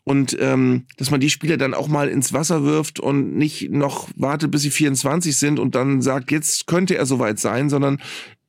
und ähm, dass man die Spieler dann auch mal ins Wasser wirft und nicht noch wartet, bis sie 24 sind und dann sagt, jetzt könnte er soweit sein, sondern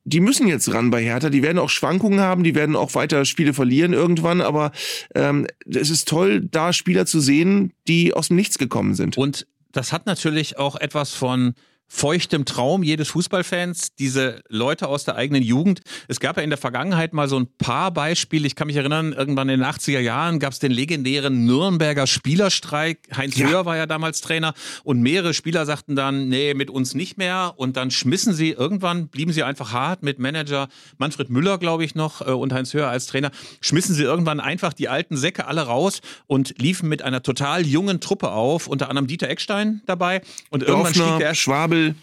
die müssen jetzt ran bei Hertha. Die werden auch Schwankungen haben, die werden auch weiter Spiele verlieren irgendwann, aber ähm, es ist toll, da Spieler zu sehen, die aus dem Nichts gekommen sind. Und das hat natürlich auch etwas von feuchtem Traum jedes Fußballfans, diese Leute aus der eigenen Jugend. Es gab ja in der Vergangenheit mal so ein paar Beispiele. Ich kann mich erinnern, irgendwann in den 80er Jahren gab es den legendären Nürnberger Spielerstreik. Heinz ja. Höher war ja damals Trainer und mehrere Spieler sagten dann, nee, mit uns nicht mehr. Und dann schmissen sie irgendwann, blieben sie einfach hart mit Manager Manfred Müller, glaube ich noch, äh, und Heinz Höher als Trainer, schmissen sie irgendwann einfach die alten Säcke alle raus und liefen mit einer total jungen Truppe auf, unter anderem Dieter Eckstein dabei. Und irgendwann Dorfner, stieg der Schwabel Schwabel.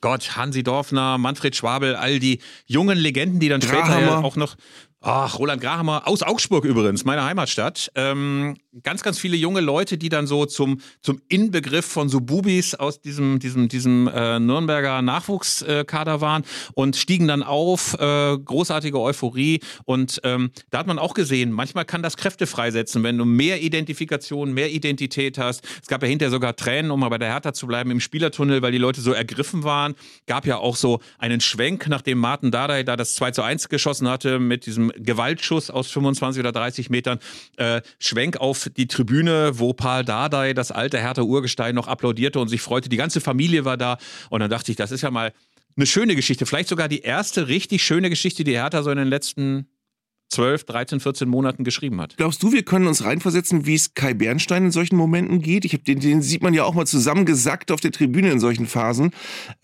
Gott, Hansi Dorfner, Manfred Schwabel, all die jungen Legenden, die dann Grahammer. später ja auch noch Ach, Roland Grahammer aus Augsburg übrigens, meine Heimatstadt. Ähm, ganz, ganz viele junge Leute, die dann so zum, zum Inbegriff von so Bubis aus diesem, diesem, diesem äh, Nürnberger Nachwuchskader äh, waren und stiegen dann auf. Äh, großartige Euphorie. Und ähm, da hat man auch gesehen, manchmal kann das Kräfte freisetzen, wenn du mehr Identifikation, mehr Identität hast. Es gab ja hinterher sogar Tränen, um mal bei der Hertha zu bleiben, im Spielertunnel, weil die Leute so ergriffen waren. Gab ja auch so einen Schwenk, nachdem Martin Dardai da das 2 zu 1 geschossen hatte mit diesem Gewaltschuss aus 25 oder 30 Metern. Äh, Schwenk auf die Tribüne, wo Paul Dardai, das alte Hertha Urgestein, noch applaudierte und sich freute. Die ganze Familie war da. Und dann dachte ich, das ist ja mal eine schöne Geschichte. Vielleicht sogar die erste richtig schöne Geschichte, die Hertha so in den letzten 12, 13, 14 Monaten geschrieben hat. Glaubst du, wir können uns reinversetzen, wie es Kai Bernstein in solchen Momenten geht? Ich hab den, den sieht man ja auch mal zusammengesackt auf der Tribüne in solchen Phasen.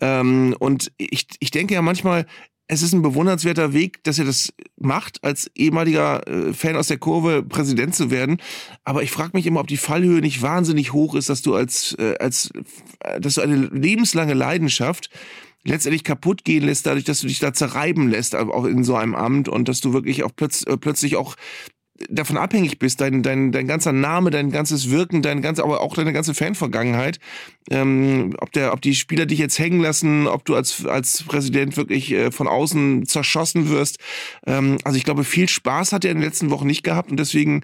Ähm, und ich, ich denke ja manchmal, es ist ein bewundernswerter Weg, dass er das macht, als ehemaliger äh, Fan aus der Kurve Präsident zu werden. Aber ich frage mich immer, ob die Fallhöhe nicht wahnsinnig hoch ist, dass du als, äh, als äh, dass du eine lebenslange Leidenschaft letztendlich kaputt gehen lässt, dadurch, dass du dich da zerreiben lässt, auch in so einem Amt und dass du wirklich auch plötz, plötzlich auch davon abhängig bist, dein, dein, dein ganzer Name, dein ganzes Wirken, dein ganz, aber auch deine ganze Fanvergangenheit, ähm, ob der, ob die Spieler dich jetzt hängen lassen, ob du als, als Präsident wirklich äh, von außen zerschossen wirst. Ähm, also ich glaube, viel Spaß hat er in den letzten Wochen nicht gehabt und deswegen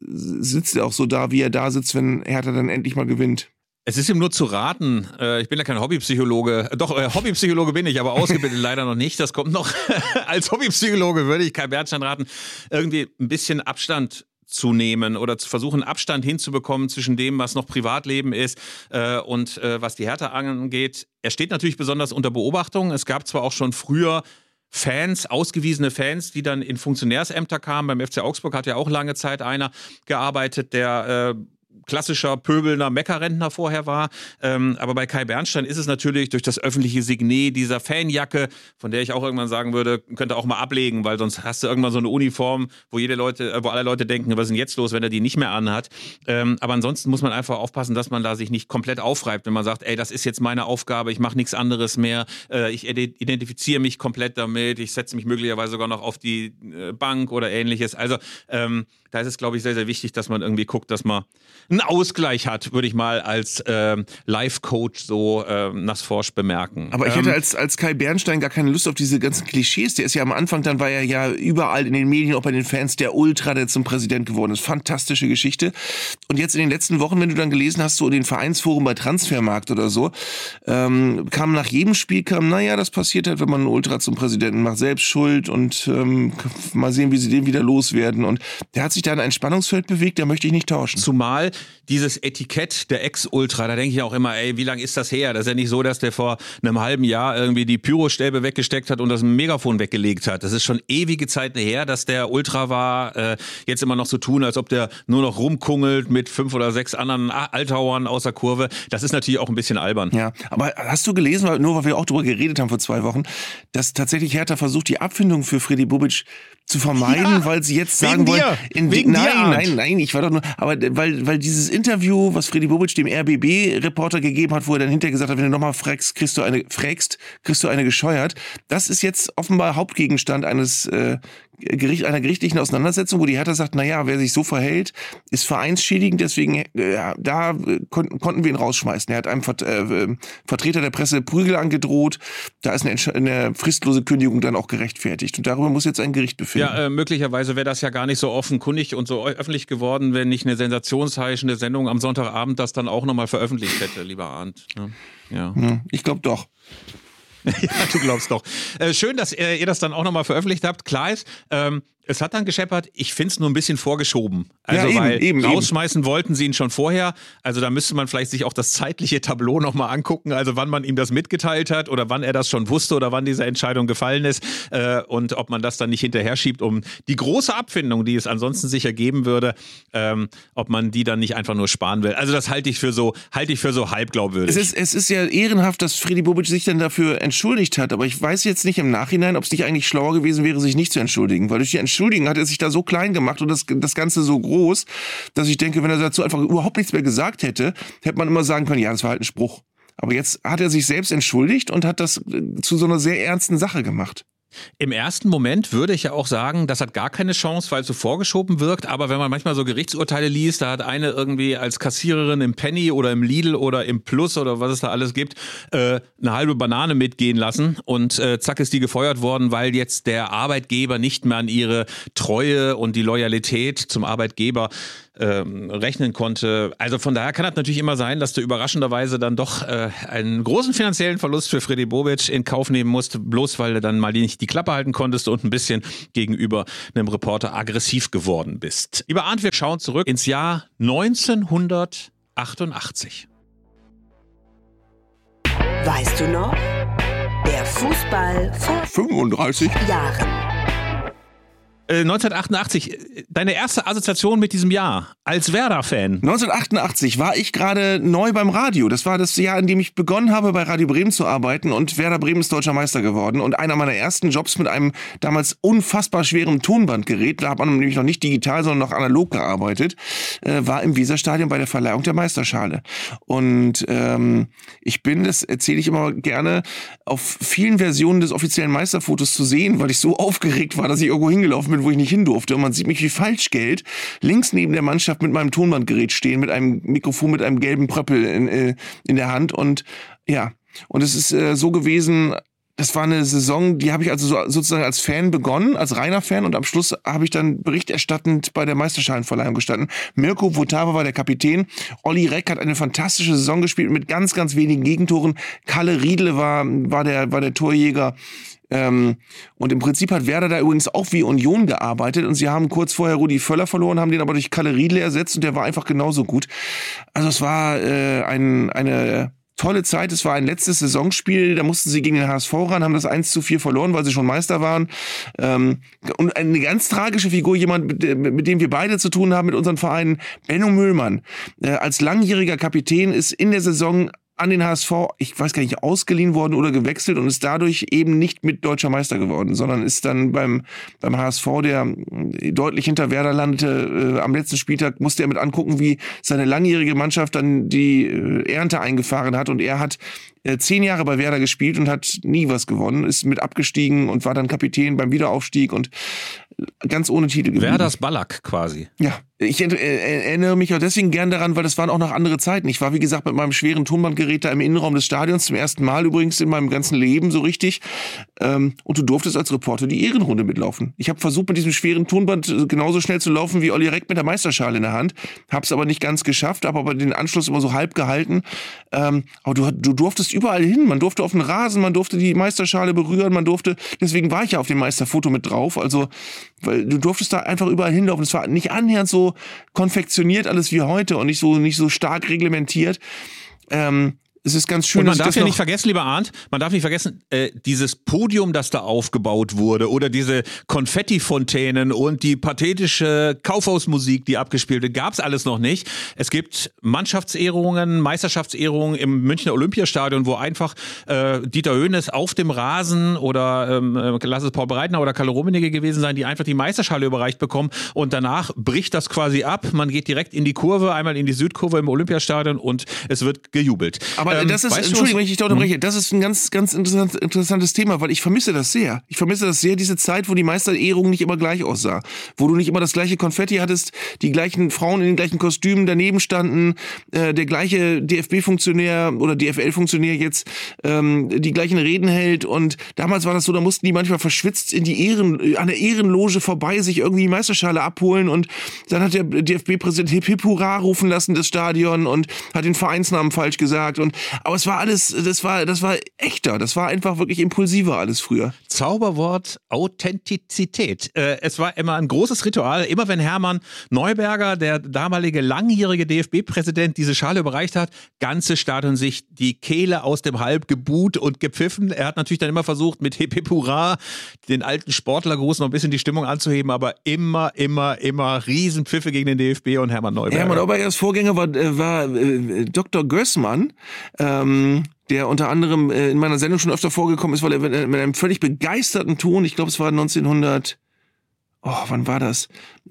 sitzt er auch so da, wie er da sitzt, wenn Hertha dann endlich mal gewinnt. Es ist ihm nur zu raten. Äh, ich bin ja kein Hobbypsychologe. Doch, äh, Hobbypsychologe bin ich, aber ausgebildet leider noch nicht. Das kommt noch. Als Hobbypsychologe würde ich Kai Bernstein raten, irgendwie ein bisschen Abstand zu nehmen oder zu versuchen, Abstand hinzubekommen zwischen dem, was noch Privatleben ist äh, und äh, was die Härte angeht. Er steht natürlich besonders unter Beobachtung. Es gab zwar auch schon früher Fans, ausgewiesene Fans, die dann in Funktionärsämter kamen. Beim FC Augsburg hat ja auch lange Zeit einer gearbeitet, der äh, klassischer pöbelnder Meckerrentner vorher war. Ähm, aber bei Kai Bernstein ist es natürlich durch das öffentliche Signet dieser Fanjacke, von der ich auch irgendwann sagen würde, könnte auch mal ablegen, weil sonst hast du irgendwann so eine Uniform, wo jede Leute, äh, wo alle Leute denken, was ist denn jetzt los, wenn er die nicht mehr anhat. Ähm, aber ansonsten muss man einfach aufpassen, dass man da sich nicht komplett aufreibt, wenn man sagt, ey, das ist jetzt meine Aufgabe, ich mache nichts anderes mehr, äh, ich identifiziere mich komplett damit, ich setze mich möglicherweise sogar noch auf die äh, Bank oder ähnliches. Also ähm, da ist es, glaube ich, sehr, sehr wichtig, dass man irgendwie guckt, dass man einen Ausgleich hat, würde ich mal als ähm, Life-Coach so ähm, nassforsch bemerken. Aber ich ähm, hatte als, als Kai Bernstein gar keine Lust auf diese ganzen Klischees. Der ist ja am Anfang, dann war er ja überall in den Medien, auch bei den Fans, der Ultra, der zum Präsident geworden ist. Fantastische Geschichte. Und jetzt in den letzten Wochen, wenn du dann gelesen hast, so in den Vereinsforen bei Transfermarkt oder so, ähm, kam nach jedem Spiel, kam, naja, das passiert halt, wenn man einen Ultra zum Präsidenten macht, selbst schuld und ähm, mal sehen, wie sie den wieder loswerden. Und der hat sich da in ein Spannungsfeld bewegt, der möchte ich nicht tauschen. Zumal dieses Etikett der Ex-Ultra, da denke ich auch immer, ey, wie lange ist das her? Das ist ja nicht so, dass der vor einem halben Jahr irgendwie die Pyrostäbe weggesteckt hat und das Megafon weggelegt hat. Das ist schon ewige Zeiten her, dass der Ultra war. Äh, jetzt immer noch so tun, als ob der nur noch rumkungelt mit fünf oder sechs anderen Altauern außer Kurve. Das ist natürlich auch ein bisschen albern. Ja, aber hast du gelesen, nur weil wir auch darüber geredet haben vor zwei Wochen, dass tatsächlich Hertha versucht, die Abfindung für Freddy Bubic zu vermeiden, ja, weil sie jetzt sagen wollen, in, wegen nein, nein, nein, ich war doch nur, aber weil, weil dieses Interview, was Freddy Bobic dem RBB-Reporter gegeben hat, wo er dann hinterher gesagt hat, wenn du nochmal fragst, kriegst du eine, fragst, kriegst du eine gescheuert. Das ist jetzt offenbar Hauptgegenstand eines äh, Gericht, einer gerichtlichen Auseinandersetzung, wo die Hertha sagt, naja, wer sich so verhält, ist vereinsschädigend, deswegen äh, da kon konnten wir ihn rausschmeißen. Er hat einem Vert äh, Vertreter der Presse Prügel angedroht, da ist eine, eine, fristlose Kündigung dann auch gerechtfertigt und darüber muss jetzt ein Gericht befinden. Ja, äh, möglicherweise wäre das ja gar nicht so offenkundig und so öffentlich geworden, wenn nicht eine sensationsheischende Sendung am Sonntagabend das dann auch nochmal veröffentlicht hätte, lieber Arndt. Ja. ja. Ich glaube doch. ja, du glaubst doch. Äh, schön, dass äh, ihr das dann auch nochmal veröffentlicht habt. Klar ist, ähm, es hat dann gescheppert. Ich finde es nur ein bisschen vorgeschoben. Also, ja, eben, weil eben, rausschmeißen eben. wollten sie ihn schon vorher. Also, da müsste man vielleicht sich auch das zeitliche Tableau nochmal angucken. Also, wann man ihm das mitgeteilt hat oder wann er das schon wusste oder wann diese Entscheidung gefallen ist. Äh, und ob man das dann nicht hinterher schiebt, um die große Abfindung, die es ansonsten sicher geben würde, ähm, ob man die dann nicht einfach nur sparen will. Also, das halte ich für so, halte ich für so halb glaubwürdig. Es ist, es ist ja ehrenhaft, dass Freddy Bobic sich dann dafür entschuldigt hat. Aber ich weiß jetzt nicht im Nachhinein, ob es nicht eigentlich schlauer gewesen wäre, sich nicht zu entschuldigen. Weil durch die Entschuldigung entschuldigen, hat er sich da so klein gemacht und das, das Ganze so groß, dass ich denke, wenn er dazu einfach überhaupt nichts mehr gesagt hätte, hätte man immer sagen können, ja, das war halt ein Spruch. Aber jetzt hat er sich selbst entschuldigt und hat das äh, zu so einer sehr ernsten Sache gemacht. Im ersten Moment würde ich ja auch sagen, das hat gar keine Chance, weil es so vorgeschoben wirkt. Aber wenn man manchmal so Gerichtsurteile liest, da hat eine irgendwie als Kassiererin im Penny oder im Lidl oder im Plus oder was es da alles gibt, äh, eine halbe Banane mitgehen lassen und äh, zack ist die gefeuert worden, weil jetzt der Arbeitgeber nicht mehr an ihre Treue und die Loyalität zum Arbeitgeber ähm, rechnen konnte. Also von daher kann das natürlich immer sein, dass du überraschenderweise dann doch äh, einen großen finanziellen Verlust für Freddy Bobic in Kauf nehmen musst, bloß weil du dann mal nicht die Klappe halten konntest und ein bisschen gegenüber einem Reporter aggressiv geworden bist. Lieber Arndt, wir schauen zurück ins Jahr 1988. Weißt du noch? Der Fußball vor 35 Jahren. 1988, äh, deine erste Assoziation mit diesem Jahr als Werder-Fan? 1988 war ich gerade neu beim Radio. Das war das Jahr, in dem ich begonnen habe, bei Radio Bremen zu arbeiten und Werder Bremen ist deutscher Meister geworden. Und einer meiner ersten Jobs mit einem damals unfassbar schweren Tonbandgerät, da hat man nämlich noch nicht digital, sondern noch analog gearbeitet, äh, war im Weserstadion bei der Verleihung der Meisterschale. Und ähm, ich bin, das erzähle ich immer gerne, auf vielen Versionen des offiziellen Meisterfotos zu sehen, weil ich so aufgeregt war, dass ich irgendwo hingelaufen bin wo ich nicht hin durfte. Und man sieht mich wie Falschgeld links neben der Mannschaft mit meinem Tonbandgerät stehen, mit einem Mikrofon mit einem gelben Pröppel in, äh, in der Hand. Und ja, und es ist äh, so gewesen, das war eine Saison, die habe ich also so, sozusagen als Fan begonnen, als reiner Fan und am Schluss habe ich dann berichterstattend bei der Meisterschalenverleihung gestanden. Mirko Votava war der Kapitän, Olli Reck hat eine fantastische Saison gespielt mit ganz, ganz wenigen Gegentoren. Kalle Riedle war, war, der, war der Torjäger. Ähm, und im Prinzip hat Werder da übrigens auch wie Union gearbeitet und sie haben kurz vorher Rudi Völler verloren, haben den aber durch Kalle Riedle ersetzt und der war einfach genauso gut. Also es war äh, ein, eine tolle Zeit. Es war ein letztes Saisonspiel, da mussten sie gegen den HSV ran, haben das 1 zu 4 verloren, weil sie schon Meister waren. Ähm, und eine ganz tragische Figur, jemand, mit, mit, dem wir beide zu tun haben, mit unseren Vereinen, Benno Müllmann. Äh, als langjähriger Kapitän ist in der Saison an den HSV, ich weiß gar nicht, ausgeliehen worden oder gewechselt und ist dadurch eben nicht mit deutscher Meister geworden, sondern ist dann beim, beim HSV, der äh, deutlich hinter Werder landete, äh, am letzten Spieltag musste er mit angucken, wie seine langjährige Mannschaft dann die äh, Ernte eingefahren hat und er hat äh, zehn Jahre bei Werder gespielt und hat nie was gewonnen, ist mit abgestiegen und war dann Kapitän beim Wiederaufstieg und ganz ohne Titel geblieben. Werders Ballack quasi. Ja, ich erinnere mich auch deswegen gern daran, weil das waren auch noch andere Zeiten. Ich war, wie gesagt, mit meinem schweren Tonbandgerät da im Innenraum des Stadions zum ersten Mal übrigens in meinem ganzen Leben so richtig. Ähm, und du durftest als Reporter die Ehrenrunde mitlaufen. Ich habe versucht, mit diesem schweren Tonband äh, genauso schnell zu laufen wie Olli Reck mit der Meisterschale in der Hand. Hab's aber nicht ganz geschafft, habe aber den Anschluss immer so halb gehalten. Ähm, aber du, du durftest überall hin. Man durfte auf den Rasen, man durfte die Meisterschale berühren, man durfte, deswegen war ich ja auf dem Meisterfoto mit drauf. Also, weil du durftest da einfach überall hinlaufen. Es war nicht annähernd so konfektioniert alles wie heute und nicht so, nicht so stark reglementiert. Ähm, es ist ganz schön. Und man darf ja nicht vergessen, lieber Arndt, man darf nicht vergessen, äh, dieses Podium, das da aufgebaut wurde oder diese Konfettifontänen und die pathetische Kaufhausmusik, die abgespielt wird, gab es alles noch nicht. Es gibt Mannschaftsehrungen, Meisterschaftsehrungen im Münchner Olympiastadion, wo einfach äh, Dieter Höhnes auf dem Rasen oder ähm, äh, lass es Paul Breitner oder Kalle Rummenigge gewesen sein, die einfach die Meisterschale überreicht bekommen und danach bricht das quasi ab. Man geht direkt in die Kurve, einmal in die Südkurve im Olympiastadion und es wird gejubelt. Aber Aber Ähm, das ist, Entschuldigung, wenn ich dich da unterbreche, das ist ein ganz, ganz interessant, interessantes Thema, weil ich vermisse das sehr. Ich vermisse das sehr, diese Zeit, wo die Meisterehrung nicht immer gleich aussah. Wo du nicht immer das gleiche Konfetti hattest, die gleichen Frauen in den gleichen Kostümen daneben standen, äh, der gleiche DFB-Funktionär oder DFL-Funktionär jetzt ähm, die gleichen Reden hält. Und damals war das so, da mussten die manchmal verschwitzt in die Ehren, an der Ehrenloge vorbei sich irgendwie die Meisterschale abholen. Und dann hat der DFB-Präsident Hip Hip Hurra rufen lassen, das Stadion, und hat den Vereinsnamen falsch gesagt. Und, aber es war alles, das war, das war echter. Das war einfach wirklich impulsiver alles früher. Zauberwort Authentizität. Äh, es war immer ein großes Ritual. Immer wenn Hermann Neuberger, der damalige langjährige DFB-Präsident, diese Schale überreicht hat, ganze Stadion sich die Kehle aus dem Halb gebuht und gepfiffen. Er hat natürlich dann immer versucht, mit Hip Hip Hurra den alten Sportlergruß noch ein bisschen die Stimmung anzuheben, aber immer, immer, immer Riesenpfiffe gegen den DFB und Hermann Neuberger. Hermann Aubergers Vorgänger war, äh, war äh, Dr. Gößmann, ähm, der unter anderem äh, in meiner Sendung schon öfter vorgekommen ist, weil er mit, mit einem völlig begeisterten Ton, ich glaube es war 1900, oh, wann war das?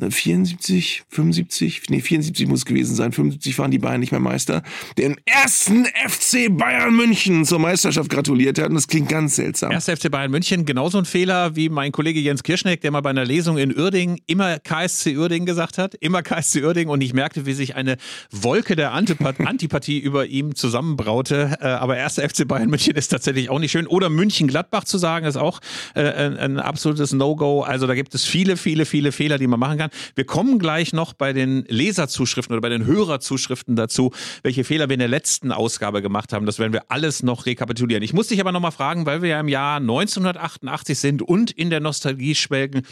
74, 75, nee, 74 muss es gewesen sein, 75 waren die Bayern nicht mehr Meister, den ersten FC Bayern München zur Meisterschaft gratuliert hat und das klingt ganz seltsam. Erster FC Bayern München, genauso ein Fehler wie mein Kollege Jens Kirschneck, der mal bei einer Lesung in Uerdingen immer KSC Uerdingen gesagt hat, immer KSC Uerdingen und ich merkte, wie sich eine Wolke der Antipath Antipathie über ihm zusammenbraute. Äh, aber erster FC Bayern München ist tatsächlich auch nicht schön. Oder München-Gladbach zu sagen, ist auch äh, ein absolutes No-Go. Also da gibt es viele, viele, viele Fehler, die man machen kann. Wir kommen gleich noch bei den Leserzuschriften oder bei den Hörerzuschriften dazu, welche Fehler wir in der letzten Ausgabe gemacht haben. Das werden wir alles noch rekapitulieren. Ich muss dich aber nochmal fragen, weil wir ja im Jahr 1988 sind und in der Nostalgie schwelgen.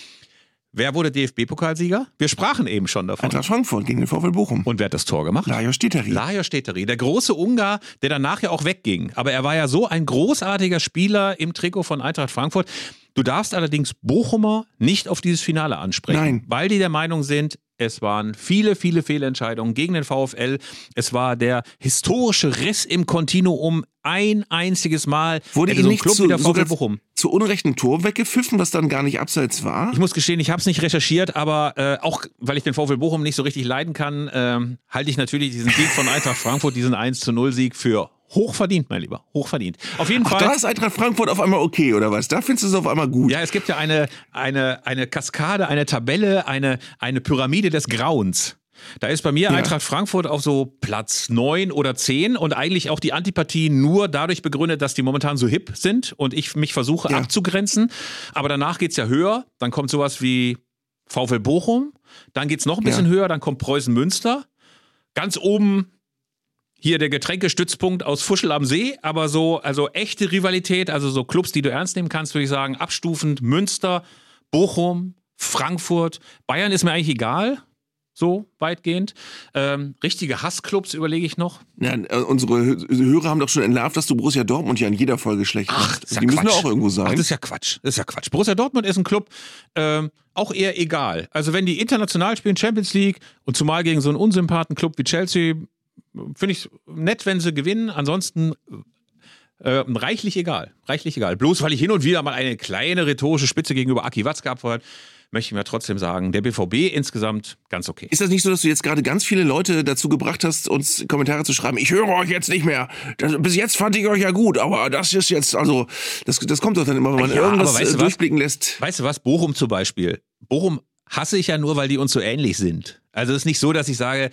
Wer wurde DFB-Pokalsieger? Wir sprachen eben schon davon. Eintracht Frankfurt gegen den VfL Bochum. Und wer hat das Tor gemacht? Lajos Stiteri. Lajos Steteri, der große Ungar, der danach ja auch wegging. Aber er war ja so ein großartiger Spieler im Trikot von Eintracht Frankfurt. Du darfst allerdings Bochumer nicht auf dieses Finale ansprechen, Nein. weil die der Meinung sind, es waren viele, viele Fehlentscheidungen gegen den VfL. Es war der historische Riss im Kontinuum ein einziges Mal. Wurde Hätte ihm so nicht Club zu, wie der VfL Bochum. zu unrechten Tor weggepfiffen, was dann gar nicht abseits war? Ich muss gestehen, ich habe es nicht recherchiert, aber äh, auch weil ich den VfL Bochum nicht so richtig leiden kann, ähm, halte ich natürlich diesen Sieg von Eintracht Frankfurt, diesen 1 zu 0 Sieg für hochverdient, mein Lieber. Hochverdient. Auf jeden Ach, Fall. da ist Eintracht Frankfurt auf einmal okay, oder was? Da findest du es auf einmal gut. Ja, es gibt ja eine, eine, eine Kaskade, eine Tabelle, eine, eine Pyramide des Grauens. Da ist bei mir Eintracht Frankfurt auf so Platz 9 oder 10 und eigentlich auch die Antipathie nur dadurch begründet, dass die momentan so hip sind und ich mich versuche Ja. abzugrenzen. Aber danach geht's ja höher. Dann kommt sowas wie VfL Bochum. Dann geht's noch ein bisschen Ja. höher. Dann kommt Preußen Münster. Ganz oben hier der Getränkestützpunkt aus Fuschel am See, aber so, also echte Rivalität, also so Clubs, die du ernst nehmen kannst, würde ich sagen, abstufend Münster, Bochum, Frankfurt, Bayern ist mir eigentlich egal, so weitgehend. Ähm, richtige Hassclubs überlege ich noch. Ja, äh, unsere Hö- Hörer haben doch schon entlarvt, dass du Borussia Dortmund ja in jeder Folge schlecht machst. ist ja die müssen Quatsch. ja auch irgendwo Ach, sein. das ist ja Quatsch. Das ist ja Quatsch. Borussia Dortmund ist ein Club, ähm, auch eher egal. Also wenn die international spielen, Champions League und zumal gegen so einen unsympathen Club wie Chelsea, finde ich nett, wenn sie gewinnen. Ansonsten äh, reichlich egal. Reichlich egal. Bloß weil ich hin und wieder mal eine kleine rhetorische Spitze gegenüber Aki Watzke abfeuert, möchte ich mir trotzdem sagen, der BVB insgesamt ganz okay. ist das nicht so, dass du jetzt gerade ganz viele Leute dazu gebracht hast, uns Kommentare zu schreiben? Ich höre euch jetzt nicht mehr. Das, bis jetzt fand ich euch ja gut, aber das ist jetzt, also, das, das kommt doch dann immer, wenn man Ja, irgendwas weißt du äh, was? durchblicken lässt. Weißt du was? Bochum zum Beispiel. Bochum hasse ich ja nur, weil die uns so ähnlich sind. Also es ist nicht so, dass ich sage,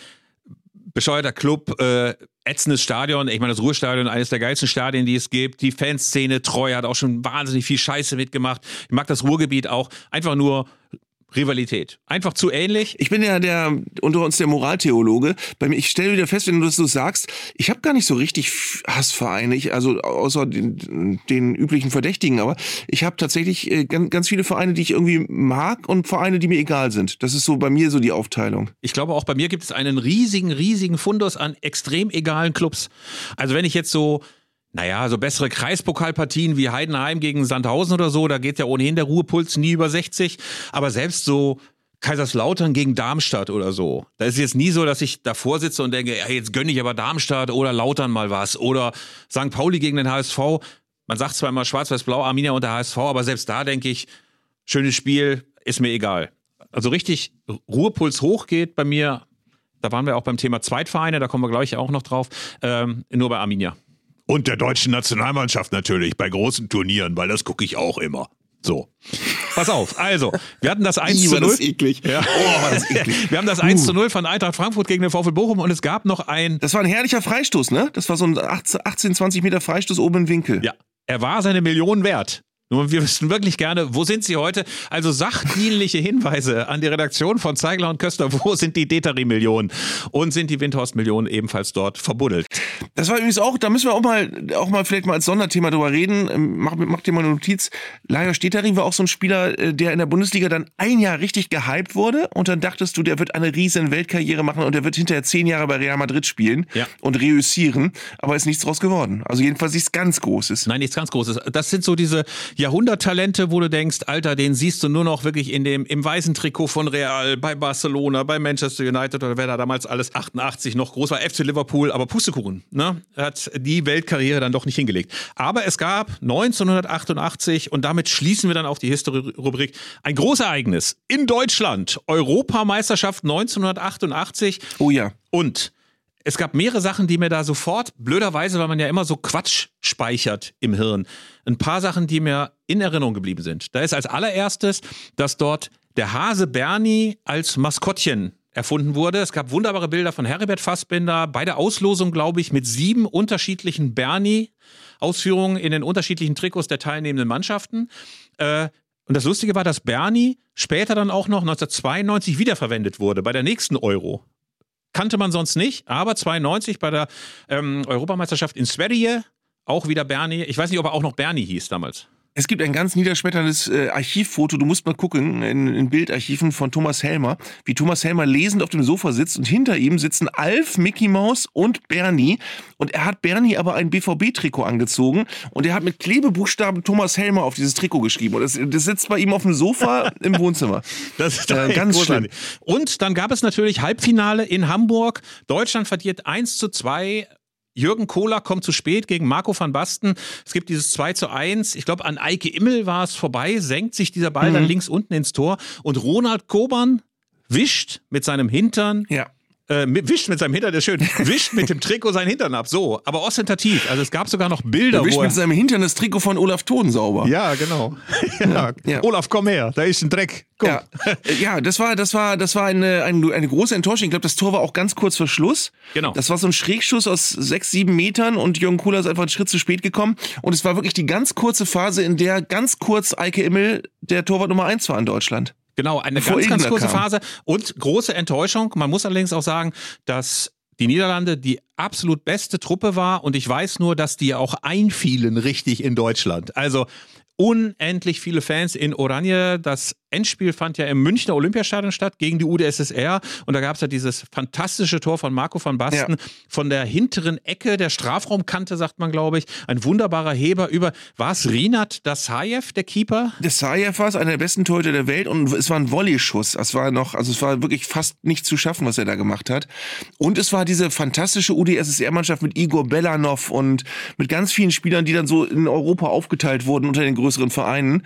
bescheuerter Club, äh, ätzendes Stadion. Ich meine, das Ruhrstadion, eines der geilsten Stadien, die es gibt. Die Fanszene treu hat auch schon wahnsinnig viel Scheiße mitgemacht. Ich mag das Ruhrgebiet auch. Einfach nur Rivalität. Einfach zu ähnlich. Ich bin ja der unter uns der Moraltheologe. Bei mir, ich stelle wieder fest, wenn du das so sagst, ich habe gar nicht so richtig Hassvereine, ich, also außer den, den üblichen Verdächtigen, aber ich habe tatsächlich äh, ganz, ganz viele Vereine, die ich irgendwie mag und Vereine, die mir egal sind. Das ist so bei mir so die Aufteilung. Ich glaube, auch bei mir gibt es einen riesigen, riesigen Fundus an extrem egalen Clubs. Also wenn ich jetzt so, naja, so bessere Kreispokalpartien wie Heidenheim gegen Sandhausen oder so, da geht ja ohnehin der Ruhepuls nie über 60. Aber selbst so Kaiserslautern gegen Darmstadt oder so, da ist jetzt nie so, dass ich davor sitze und denke, ja, jetzt gönne ich aber Darmstadt oder Lautern mal was. Oder St. Pauli gegen den HSV. Man sagt zwar immer Schwarz-Weiß-Blau, Arminia und der HSV, aber selbst da denke ich, schönes Spiel, ist mir egal. Also richtig Ruhepuls hoch geht bei mir, da waren wir auch beim Thema Zweitvereine, da kommen wir gleich auch noch drauf, ähm, nur bei Arminia. Und der deutschen Nationalmannschaft natürlich bei großen Turnieren, weil das gucke ich auch immer. So. Pass auf, also, wir hatten das 1 Ih, zu war 0. das eklig. Ja. Oh, war das eklig. Wir haben das 1 zu 0 von Eintracht Frankfurt gegen den VfL Bochum und es gab noch ein, Das war ein herrlicher Freistoß, ne? Das war so ein 18, 18 20 Meter Freistoß oben im Winkel. ja, er war seine Millionen wert. Nur wir wüssten wirklich gerne, wo sind sie heute? Also sachdienliche Hinweise an die Redaktion von Zeigler und Köster, wo sind die Deteri-Millionen? Und sind die Windhorst-Millionen ebenfalls dort verbuddelt? Das war übrigens auch, da müssen wir auch mal, auch mal vielleicht mal als Sonderthema drüber reden. Ähm, Mach, mach dir mal eine Notiz. Lajos Stetering war auch so ein Spieler, äh, der in der Bundesliga dann ein Jahr richtig gehypt wurde und dann dachtest du, der wird eine riesen Weltkarriere machen und der wird hinterher zehn Jahre bei Real Madrid spielen Ja. und reüssieren, aber ist nichts draus geworden. Also jedenfalls nichts ganz Großes. Nein, nichts ganz Großes. Das sind so diese Jahrhunderttalente, wo du denkst, Alter, den siehst du nur noch wirklich in dem, im weißen Trikot von Real, bei Barcelona, bei Manchester United oder wer da damals alles 88 noch groß war, FC Liverpool, aber Pustekuchen, ne? Hat die Weltkarriere dann doch nicht hingelegt. Aber es gab 1988 und damit schließen wir dann auch die History-Rubrik ein Großereignis in Deutschland. Europameisterschaft 1988 Oh ja. und es gab mehrere Sachen, die mir da sofort, blöderweise, weil man ja immer so Quatsch speichert im Hirn, ein paar Sachen, die mir in Erinnerung geblieben sind. Da ist als allererstes, dass dort der Hase Bernie als Maskottchen erfunden wurde. Es gab wunderbare Bilder von Heribert Fassbinder bei der Auslosung, glaube ich, mit sieben unterschiedlichen Bernie-Ausführungen in den unterschiedlichen Trikots der teilnehmenden Mannschaften. Äh, und das Lustige war, dass Bernie später dann auch noch 1992 wiederverwendet wurde bei der nächsten Euro kannte man sonst nicht, aber 92 bei der ähm, Europameisterschaft in Sverige auch wieder Bernie. Ich weiß nicht, ob er auch noch Bernie hieß damals. Es gibt ein ganz niederschmetterndes äh, Archivfoto, du musst mal gucken, in, in Bildarchiven von Thomas Helmer, wie Thomas Helmer lesend auf dem Sofa sitzt und hinter ihm sitzen Alf, Mickey Mouse und Bernie. Und er hat Bernie aber ein BVB-Trikot angezogen und er hat mit Klebebuchstaben Thomas Helmer auf dieses Trikot geschrieben. Und das, das sitzt bei ihm auf dem Sofa im Wohnzimmer. Das ist Äh, ganz großartig. Und dann gab es natürlich Halbfinale in Hamburg. Deutschland verliert 1 zu 2. Jürgen Kohler kommt zu spät gegen Marco van Basten. Es gibt dieses 2 zu 1. Ich glaube, an Eike Immel war es vorbei, senkt sich dieser Ball Mhm. dann links unten ins Tor. Und Ronald Koban wischt mit seinem Hintern Ja. Äh, wischt mit seinem Hintern, das ist schön, wischt mit dem Trikot seinen Hintern ab. So, aber ostentativ. Also es gab sogar noch Bilder, Er wischt wo er mit seinem Hintern das Trikot von Olaf Thon sauber. ja, genau. ja. Ja. Olaf, komm her, da ist ein Dreck. Komm. Ja, ja, das war, das war, das war eine, eine, eine große Enttäuschung. Ich glaube, das Tor war auch ganz kurz vor Schluss. Genau. Das war so ein Schrägschuss aus sechs, sieben Metern und Jürgen Kohler ist einfach einen Schritt zu spät gekommen. Und es war wirklich die ganz kurze Phase, in der ganz kurz Eike Immel der Torwart Nummer eins war in Deutschland. Genau, eine Bevor ganz, ganz kurze kam. Phase und große Enttäuschung. Man muss allerdings auch sagen, dass die Niederlande die absolut beste Truppe war und ich weiß nur, dass die auch einfielen richtig in Deutschland. Also unendlich viele Fans in Oranje. Das Endspiel fand ja im Münchner Olympiastadion statt gegen die UdSSR und da gab es ja dieses fantastische Tor von Marco van Basten Ja. von der hinteren Ecke der Strafraumkante, sagt man, glaube ich. Ein wunderbarer Heber über, war es Rinat Dasayev, der Keeper? Das Sajev war es, einer der besten Torhüter der Welt und es war ein Volley-Schuss. Es war noch, also es war wirklich fast nicht zu schaffen, was er da gemacht hat. Und es war diese fantastische UdSSR-Mannschaft mit Igor Belanov und mit ganz vielen Spielern, die dann so in Europa aufgeteilt wurden unter den größeren Vereinen.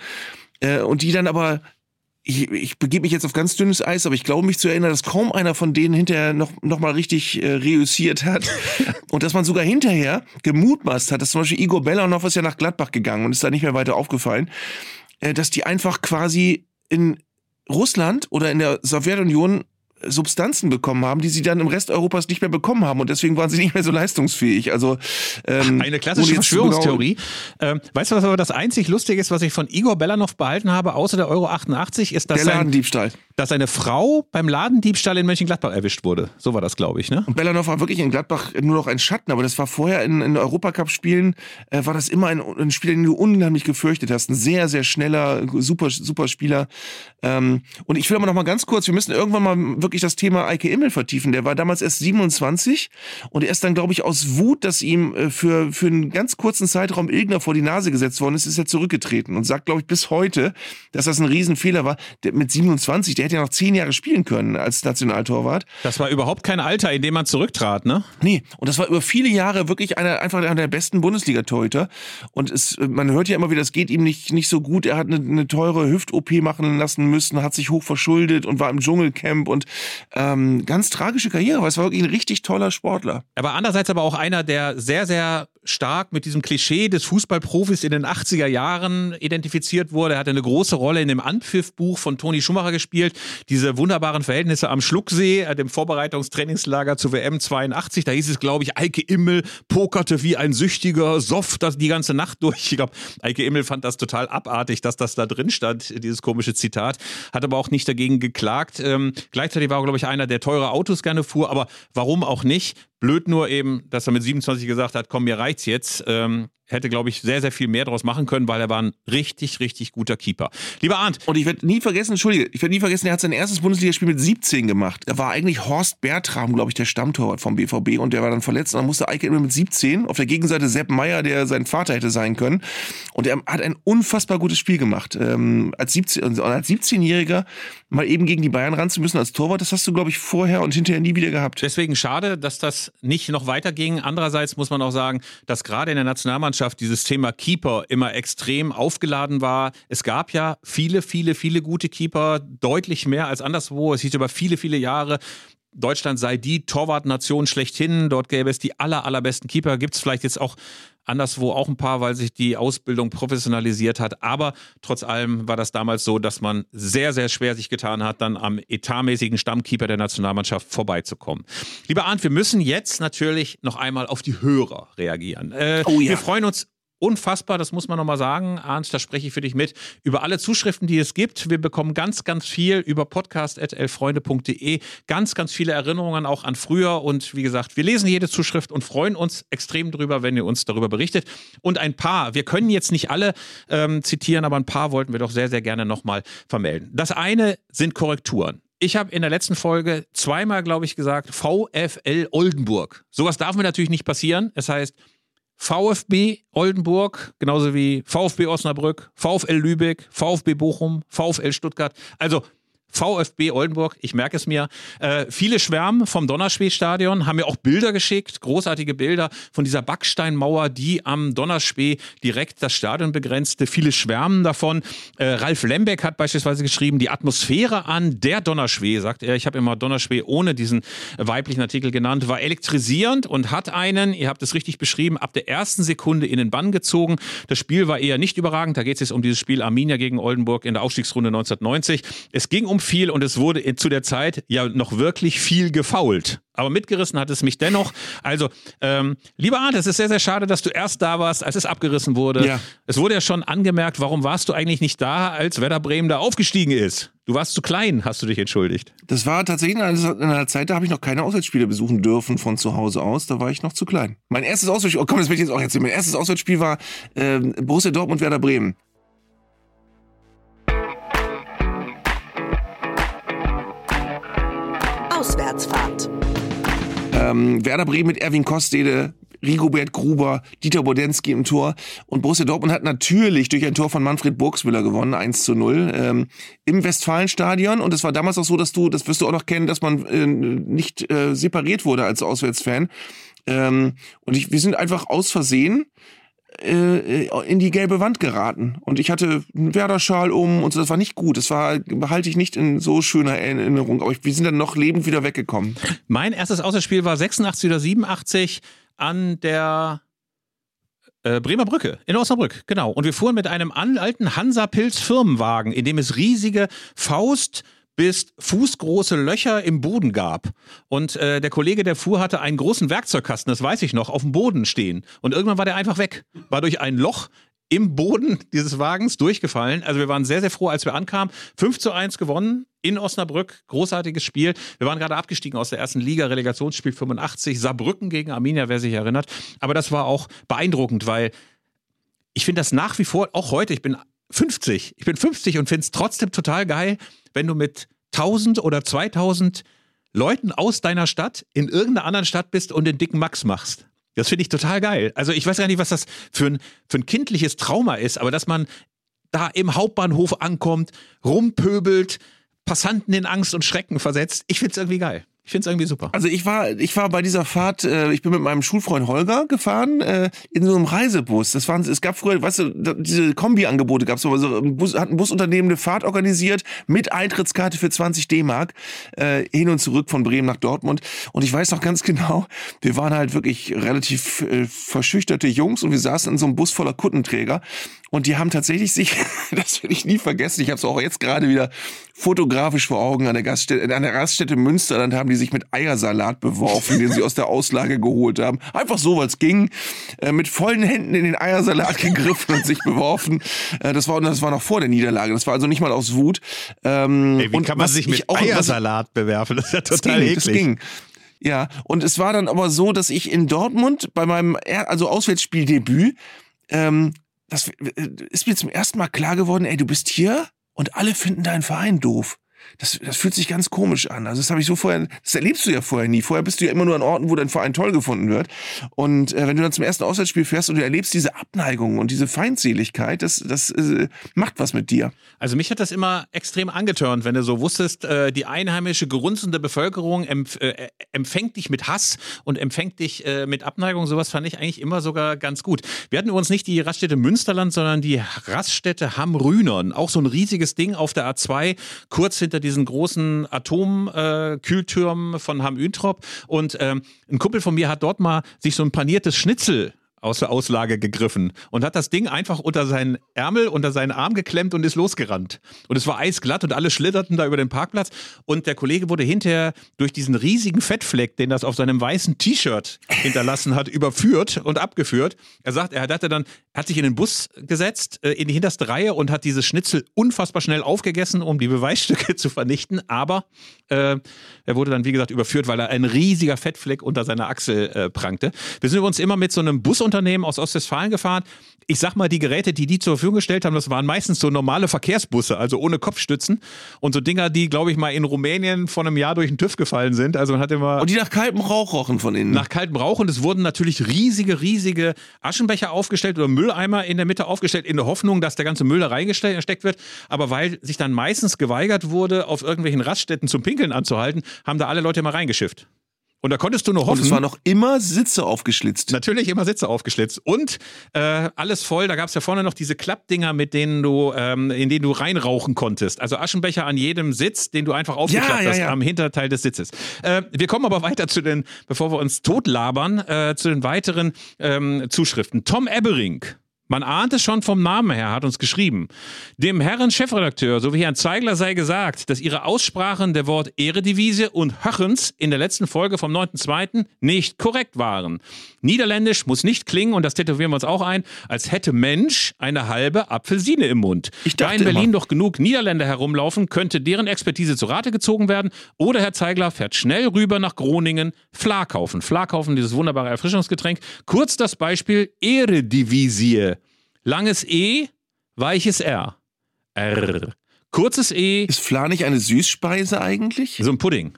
Äh, und die dann aber ich, ich begebe mich jetzt auf ganz dünnes Eis, aber ich glaube mich zu erinnern, dass kaum einer von denen hinterher noch, noch mal richtig äh, reüssiert hat. und dass man sogar hinterher gemutmaßt hat, dass zum Beispiel Igor Belanov ist ja nach Gladbach gegangen und ist da nicht mehr weiter aufgefallen, äh, dass die einfach quasi in Russland oder in der Sowjetunion Substanzen bekommen haben, die sie dann im Rest Europas nicht mehr bekommen haben und deswegen waren sie nicht mehr so leistungsfähig. Also ähm, Eine klassische genau- Verschwörungstheorie. Ähm, weißt du, was aber das einzig Lustige ist, was ich von Igor Belanov behalten habe, außer der Euro 88, ist, dass, Der sein, Ladendiebstahl. dass seine Frau beim Ladendiebstahl in Mönchengladbach erwischt wurde. So war das, glaube ich, ne? Und Belanov war wirklich in Gladbach nur noch ein Schatten, aber das war vorher in, in Europacup-Spielen, äh, war das immer ein, ein Spieler, den du unheimlich gefürchtet hast. Ein sehr, sehr schneller, super, super Spieler. Ähm, und ich will aber noch mal ganz kurz, wir müssen irgendwann mal wirklich das Thema Eike Immel vertiefen. Der war damals erst 27 und er ist dann, glaube ich, aus Wut, dass ihm äh, für, für einen ganz kurzen Zeitraum Ilgner vor die Nase gesetzt worden ist, ist er zurückgetreten und sagt, glaube ich, bis heute, dass das ein Riesenfehler war. Der, mit 27, der hätte ja noch zehn Jahre spielen können als Nationaltorwart. Das war überhaupt kein Alter, in dem man zurücktrat, ne? Nee, und das war über viele Jahre wirklich einer, einfach einer der besten Bundesliga-Torhüter. Und es, man hört ja immer wieder, es geht ihm nicht, nicht so gut. Er hat eine, eine teure Hüft-OP machen lassen müssen, hat sich hoch verschuldet und war im Dschungelcamp und Ähm, ganz tragische Karriere, weil es war wirklich ein richtig toller Sportler. Er war andererseits aber auch einer, der sehr, sehr stark mit diesem Klischee des Fußballprofis in den 80er Jahren identifiziert wurde. Er hatte eine große Rolle in dem Anpfiffbuch von Toni Schumacher gespielt. Diese wunderbaren Verhältnisse am Schlucksee, äh, dem Vorbereitungstrainingslager zu WM 82. Da hieß es, glaube ich, Eike Immel pokerte wie ein Süchtiger, soff die ganze Nacht durch. Ich glaube, Eike Immel fand das total abartig, dass das da drin stand, dieses komische Zitat. Hat aber auch nicht dagegen geklagt. Ähm, gleichzeitig war glaube ich, einer, der teure Autos gerne fuhr. Aber warum auch nicht? Blöd nur eben, dass er mit 27 gesagt hat, komm, mir reicht's jetzt. Ähm, hätte, glaube ich, sehr, sehr viel mehr daraus machen können, weil er war ein richtig, richtig guter Keeper. Lieber Arndt. Und ich werde nie vergessen, Entschuldige, ich werde nie vergessen, er hat sein erstes Bundesligaspiel mit 17 gemacht. Da war eigentlich Horst Bertram, glaube ich, der Stammtorwart vom BVB und der war dann verletzt und dann musste Eike immer mit 17 auf der Gegenseite Sepp Meier, der sein Vater hätte sein können. Und er hat ein unfassbar gutes Spiel gemacht. Ähm, als 17, also als 17-Jähriger mal eben gegen die Bayern ran zu müssen als Torwart, das hast du, glaube ich, vorher und hinterher nie wieder gehabt. Deswegen schade, dass das nicht noch weiterging. Andererseits muss man auch sagen, dass gerade in der Nationalmannschaft dieses Thema Keeper immer extrem aufgeladen war. Es gab ja viele, viele, viele gute Keeper, deutlich mehr als anderswo. Es hieß über viele, viele Jahre, Deutschland sei die Torwartnation schlechthin. Dort gäbe es die aller, allerbesten Keeper. Gibt es vielleicht jetzt auch anderswo auch ein paar, weil sich die Ausbildung professionalisiert hat. Aber trotz allem war das damals so, dass man sehr, sehr schwer sich getan hat, dann am etatmäßigen Stammkeeper der Nationalmannschaft vorbeizukommen. Lieber Arndt, wir müssen jetzt natürlich noch einmal auf die Hörer reagieren. Äh, oh ja. Wir freuen uns unfassbar, das muss man nochmal sagen. Arndt, da spreche ich für dich mit. Über alle Zuschriften, die es gibt. Wir bekommen ganz, ganz viel über podcast.elfreunde.de. Ganz, ganz viele Erinnerungen auch an früher. Und wie gesagt, wir lesen jede Zuschrift und freuen uns extrem drüber, wenn ihr uns darüber berichtet. Und ein paar, wir können jetzt nicht alle ähm, zitieren, aber ein paar wollten wir doch sehr, sehr gerne nochmal vermelden. Das eine sind Korrekturen. Ich habe in der letzten Folge zweimal, glaube ich, gesagt, VfL Oldenburg. Sowas darf mir natürlich nicht passieren. Es heißt VfB Oldenburg, genauso wie VfB Osnabrück, VfL Lübeck, VfB Bochum, VfL Stuttgart. Also VfB Oldenburg, ich merke es mir. Äh, viele schwärmen vom Donnerspee-Stadion, haben mir auch Bilder geschickt, großartige Bilder von dieser Backsteinmauer, die am Donnerspee direkt das Stadion begrenzte. Viele schwärmen davon. Äh, Ralf Lembeck hat beispielsweise geschrieben, die Atmosphäre an der Donnerspee, sagt er, ich habe immer Donnerspee ohne diesen weiblichen Artikel genannt, war elektrisierend und hat einen, ihr habt es richtig beschrieben, ab der ersten Sekunde in den Bann gezogen. Das Spiel war eher nicht überragend, da geht es jetzt um dieses Spiel Arminia gegen Oldenburg in der Aufstiegsrunde 1990. Es ging um viel und es wurde zu der Zeit ja noch wirklich viel gefault. Aber mitgerissen hat es mich dennoch. Also, ähm, lieber Arndt, es ist sehr, sehr schade, dass du erst da warst, als es abgerissen wurde. Ja. Es wurde ja schon angemerkt, warum warst du eigentlich nicht da, als Werder Bremen da aufgestiegen ist? Du warst zu klein, hast du dich entschuldigt. Das war tatsächlich in einer Zeit, da habe ich noch keine Auswärtsspiele besuchen dürfen von zu Hause aus. Da war ich noch zu klein. Mein erstes Auswärtsspiel, oh komm, das will ich jetzt auch erzählen. Mein erstes Auswärtsspiel war äh, Borussia Dortmund, Werder Bremen. Ähm, Werder Bremen mit Erwin Kostede, Rigobert Gruber, Dieter Bodensky im Tor. Und Borussia Dortmund hat natürlich durch ein Tor von Manfred Burgsmüller gewonnen, 1 zu 0, ähm, im Westfalenstadion. Und es war damals auch so, dass du, das wirst du auch noch kennen, dass man äh, nicht äh, separiert wurde als Auswärtsfan. Ähm, und ich, wir sind einfach aus Versehen äh, in die gelbe Wand geraten. Und ich hatte einen Werder-Schal um und so, das war nicht gut. Das war, behalte ich nicht in so schöner Erinnerung. Aber wir sind dann noch lebend wieder weggekommen. Mein erstes Auswärtsspiel war 86 oder 87 an der äh, Bremer Brücke in Osnabrück, genau. Und wir fuhren mit einem alten Hansa-Pilz-Firmenwagen, in dem es riesige Faust- bis fußgroße Löcher im Boden gab. Und äh, der Kollege, der fuhr, hatte einen großen Werkzeugkasten, das weiß ich noch, auf dem Boden stehen. Und irgendwann war der einfach weg. War durch ein Loch im Boden dieses Wagens durchgefallen. Also wir waren sehr, sehr froh, als wir ankamen. 5 zu 1 gewonnen in Osnabrück. Großartiges Spiel. Wir waren gerade abgestiegen aus der ersten Liga, Relegationsspiel 85. Saarbrücken gegen Arminia, wer sich erinnert. Aber das war auch beeindruckend, weil ich finde das nach wie vor, auch heute, ich bin 50. Ich bin 50 und finde es trotzdem total geil, wenn du mit 1000 oder 2000 Leuten aus deiner Stadt in irgendeiner anderen Stadt bist und den dicken Max machst. Das finde ich total geil. Also ich weiß gar nicht, was das für ein, für ein kindliches Trauma ist, aber dass man da im Hauptbahnhof ankommt, rumpöbelt, Passanten in Angst und Schrecken versetzt, ich finde es irgendwie geil. Ich finde es irgendwie super. Also ich war, ich war bei dieser Fahrt, äh, ich bin mit meinem Schulfreund Holger gefahren äh, in so einem Reisebus. Das waren, es gab früher, weißt du, da- diese Kombi-Angebote gab es, also ein Bus, hat ein Busunternehmen eine Fahrt organisiert mit Eintrittskarte für 20 D-Mark äh, hin und zurück von Bremen nach Dortmund. Und ich weiß noch ganz genau, wir waren halt wirklich relativ äh, verschüchterte Jungs und wir saßen in so einem Bus voller Kuttenträger und die haben tatsächlich sich, das werde ich nie vergessen, ich habe es auch jetzt gerade wieder fotografisch vor Augen an der Gaststätte, an der Raststätte Münsterland haben die sich mit Eiersalat beworfen, den sie aus der Auslage geholt haben. Einfach so, weil es ging, äh, mit vollen Händen in den Eiersalat gegriffen und sich beworfen. Äh, das war das war noch vor der Niederlage. Das war also nicht mal aus Wut. Ähm, Ey, wie und kann man sich ich mit auch- Eiersalat bewerfen? Das ist ja das total ging, eklig. das ging. Ja, und es war dann aber so, dass ich in Dortmund bei meinem also Auswärtsspieldebüt, ähm, das äh, ist mir zum ersten Mal klar geworden, ey, du bist hier und alle finden deinen Verein doof. Das, das fühlt sich ganz komisch an. Also das habe ich so vorher, das erlebst du ja vorher nie. Vorher bist du ja immer nur an Orten, wo dein Verein toll gefunden wird. Und äh, wenn du dann zum ersten Auswärtsspiel fährst und du erlebst diese Abneigung und diese Feindseligkeit, das, das äh, macht was mit dir. Also mich hat das immer extrem angetörnt, wenn du so wusstest, äh, die einheimische, gerunzende Bevölkerung empf äh, empfängt dich mit Hass und empfängt dich äh, mit Abneigung. Sowas fand ich eigentlich immer sogar ganz gut. Wir hatten übrigens nicht die Raststätte Münsterland, sondern die Raststätte Hamm-Rühnern. Auch so ein riesiges Ding auf der A2, kurz hinter diesen großen Atomkühltürmen von Hamm-Üntrop. Und ähm, ein Kumpel von mir hat dort mal sich so ein paniertes Schnitzel aus der Auslage gegriffen und hat das Ding einfach unter seinen Ärmel, unter seinen Arm geklemmt und ist losgerannt. Und es war eisglatt und alle schlitterten da über den Parkplatz. Und der Kollege wurde hinterher durch diesen riesigen Fettfleck, den das auf seinem weißen T-Shirt hinterlassen hat, überführt und abgeführt. Er sagt, er hatte dann, hat sich in den Bus gesetzt, äh, in die hinterste Reihe und hat dieses Schnitzel unfassbar schnell aufgegessen, um die Beweisstücke zu vernichten. Aber äh, er wurde dann, wie gesagt, überführt, weil er ein riesiger Fettfleck unter seiner Achsel äh, prangte. Wir sind übrigens immer mit so einem Busunternehmen aus Ostwestfalen gefahren. Ich sag mal, die Geräte, die die zur Verfügung gestellt haben, das waren meistens so normale Verkehrsbusse, also ohne Kopfstützen. Und so Dinger, die, glaube ich, mal in Rumänien vor einem Jahr durch den TÜV gefallen sind. Also man hat immer Und die nach kaltem Rauch rochen von innen. nach kaltem Rauch und es wurden natürlich riesige, riesige Aschenbecher aufgestellt oder Mülleimer in der Mitte aufgestellt, in der Hoffnung, dass der ganze Müll da reingesteckt wird. Aber weil sich dann meistens geweigert wurde, auf irgendwelchen Raststätten zum Pinkeln anzuhalten, haben da alle Leute mal reingeschifft. Und da konntest du nur und hoffen. es waren noch immer Sitze aufgeschlitzt. Natürlich immer Sitze aufgeschlitzt und äh, alles voll. Da gab es ja vorne noch diese Klappdinger, mit denen du, ähm, in denen du reinrauchen konntest. Also Aschenbecher an jedem Sitz, den du einfach aufgeklappt ja, hast ja. am Hinterteil des Sitzes. Äh, wir kommen aber weiter zu den, bevor wir uns totlabern, äh, zu den weiteren ähm, Zuschriften. Tom Ebbering. Man ahnt es schon vom Namen her, hat uns geschrieben. Dem Herren Chefredakteur sowie Herrn Zeigler sei gesagt, dass ihre Aussprachen der Wort Eredivisie und Höchens in der letzten Folge vom 9.2. nicht korrekt waren. Niederländisch muss nicht klingen, und das tätowieren wir uns auch ein, als hätte Mensch eine halbe Apfelsine im Mund. Ich da in Berlin immer- doch genug Niederländer herumlaufen, könnte deren Expertise zu Rate gezogen werden. Oder Herr Zeigler fährt schnell rüber nach Groningen, Fla kaufen. Fla kaufen, dieses wunderbare Erfrischungsgetränk. Kurz das Beispiel Eredivisie. Langes E, weiches R. R. Kurzes E, Ist Fla nicht eine Süßspeise eigentlich? so ein Pudding.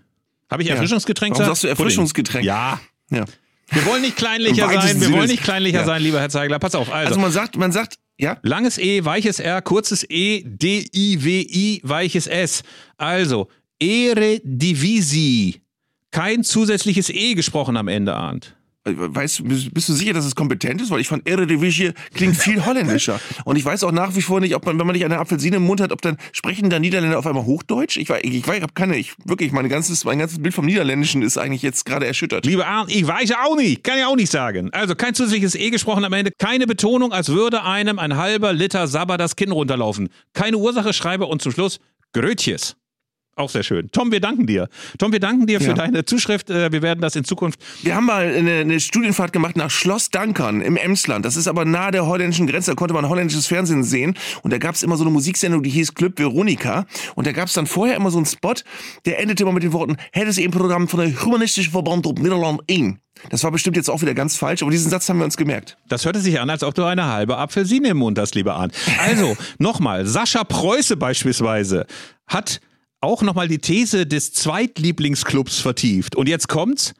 Habe ich Ja. Erfrischungsgetränk Warum gesagt? sagst du. Erfrischungsgetränk? Ja. Ja. Wir wollen nicht kleinlicher sein, wir wollen nicht kleinlicher Ja. sein, lieber Herr Zeigler. Pass auf, also. Also man sagt, man sagt, ja, Langes E, weiches R, kurzes E, D-I-W-I, weiches S. Also, Eredivisie. Kein zusätzliches E gesprochen am Ende, Arndt. Weißt, bist bist du sicher, dass es kompetent ist? Weil ich fand Eredivisie klingt viel holländischer. Und ich weiß auch nach wie vor nicht, ob man, wenn man nicht eine Apfelsine im Mund hat, ob dann sprechen da Niederländer auf einmal Hochdeutsch? Ich weiß, ich, ich, habe keine, ich wirklich, mein ganzes, mein ganzes Bild vom Niederländischen ist eigentlich jetzt gerade erschüttert. Lieber Arndt, ich weiß ja auch nicht. Kann ich auch nicht sagen. Also, kein zusätzliches E gesprochen am Ende. Keine Betonung, als würde einem ein halber Liter Sabber das Kinn runterlaufen. Keine Ursache, schreibe und zum Schluss Grötjes. Auch sehr schön. Tom, wir danken dir. Tom, wir danken dir für Ja. deine Zuschrift. Äh, Wir werden das in Zukunft Wir haben mal eine, eine Studienfahrt gemacht nach Schloss Dankern im Emsland. Das ist aber nahe der holländischen Grenze. Da konnte man holländisches Fernsehen sehen. Und da gab es immer so eine Musiksendung, die hieß Club Veronica. Und da gab es dann vorher immer so einen Spot, der endete immer mit den Worten, het is een Programm von der Humanistischen Verband op Nederland 1. Das war bestimmt jetzt auch wieder ganz falsch, aber diesen Satz haben wir uns gemerkt. Das hörte sich an, als ob du eine halbe Apfelsine im Mund hast, lieber Arndt. Also, nochmal, Sascha Preuße beispielsweise hat auch nochmal die These des Zweitlieblingsclubs vertieft. Und jetzt kommt's.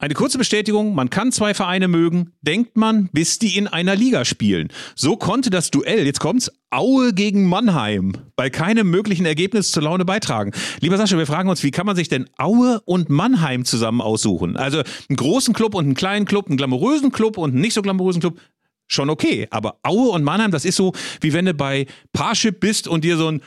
Eine kurze Bestätigung, man kann zwei Vereine mögen, denkt man, bis die in einer Liga spielen. So konnte das Duell, jetzt kommt's, Aue gegen Mannheim bei keinem möglichen Ergebnis zur Laune beitragen. Lieber Sascha, wir fragen uns, wie kann man sich denn Aue und Mannheim zusammen aussuchen? Also einen großen Club und einen kleinen Club, einen glamourösen Club und einen nicht so glamourösen Club. Schon okay, aber Aue und Mannheim, das ist so, wie wenn du bei Parship bist und dir so ein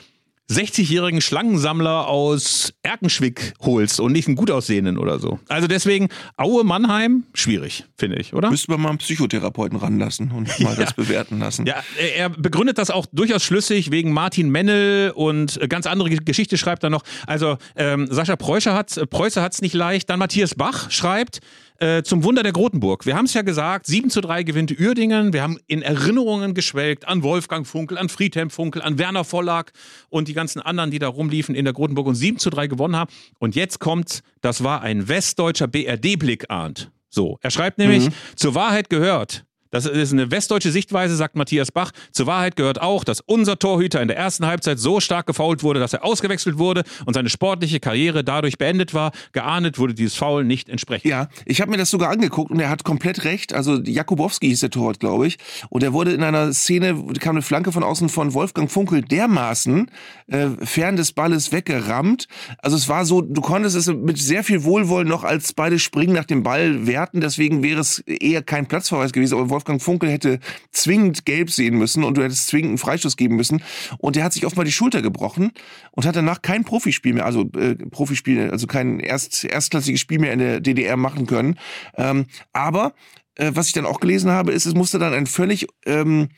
60-jährigen Schlangensammler aus Erkenschwick holst und nicht einen gut aussehenden oder so. Also deswegen Aue Mannheim, schwierig, finde ich, oder? Müsste man mal einen Psychotherapeuten ranlassen und mal Ja. das bewerten lassen. Ja, er begründet das auch durchaus schlüssig wegen Martin Mennel und äh, ganz andere Ge- Geschichte schreibt er noch. Also ähm, Sascha Preußer hat hat's nicht leicht. Dann Matthias Bach schreibt äh, zum Wunder der Grotenburg. Wir haben es ja gesagt, 7 zu 3 gewinnt Uerdingen. Wir haben in Erinnerungen geschwelgt an Wolfgang Funkel, an Friedhelm Funkel, an Werner Vollack und die ganzen anderen, die da rumliefen in der Grotenburg und 7 zu 3 gewonnen haben. Und jetzt kommt, das war ein westdeutscher BRD-Blick, ahnt. So, er schreibt nämlich, zur Wahrheit gehört, das ist eine westdeutsche Sichtweise, sagt Matthias Bach. Zur Wahrheit gehört auch, dass unser Torhüter in der ersten Halbzeit so stark gefoult wurde, dass er ausgewechselt wurde und seine sportliche Karriere dadurch beendet war. Geahndet wurde dieses Foul nicht entsprechend. Ja, ich habe mir das sogar angeguckt und er hat komplett recht. Also Jakubowski hieß der Torwart, glaube ich. Und er wurde in einer Szene, kam eine Flanke von außen von Wolfgang Funkel dermaßen äh, fern des Balles weggerammt. Also es war so, du konntest es mit sehr viel Wohlwollen noch als beide springen nach dem Ball werten. Deswegen wäre es eher kein Platzverweis gewesen. Aber Wolfgang Funkel hätte zwingend gelb sehen müssen und du hättest zwingend einen Freistoß geben müssen. Und der hat sich offenbar die Schulter gebrochen und hat danach kein Profispiel mehr, also äh, Profispiel, also kein erst, erstklassiges Spiel mehr in der DDR machen können. Ähm, aber äh, was ich dann auch gelesen habe, ist, es musste dann ein völlig ähm,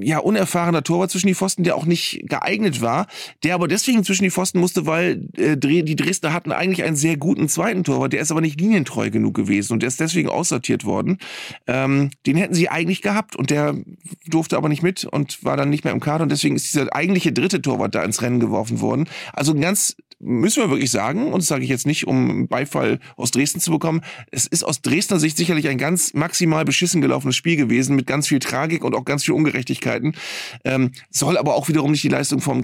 ja, unerfahrener Torwart zwischen die Pfosten, der auch nicht geeignet war, der aber deswegen zwischen die Pfosten musste, weil äh, die Dresdner hatten eigentlich einen sehr guten zweiten Torwart, der ist aber nicht linientreu genug gewesen und der ist deswegen aussortiert worden. Ähm, den hätten sie eigentlich gehabt und der durfte aber nicht mit und war dann nicht mehr im Kader und deswegen ist dieser eigentliche dritte Torwart da ins Rennen geworfen worden. Also ganz müssen wir wirklich sagen, und das sage ich jetzt nicht, um Beifall aus Dresden zu bekommen, es ist aus Dresdner Sicht sicherlich ein ganz maximal beschissen gelaufenes Spiel gewesen, mit ganz viel Tragik und auch ganz viel Ungerechtigkeiten. Ähm, soll aber auch wiederum nicht die Leistung vom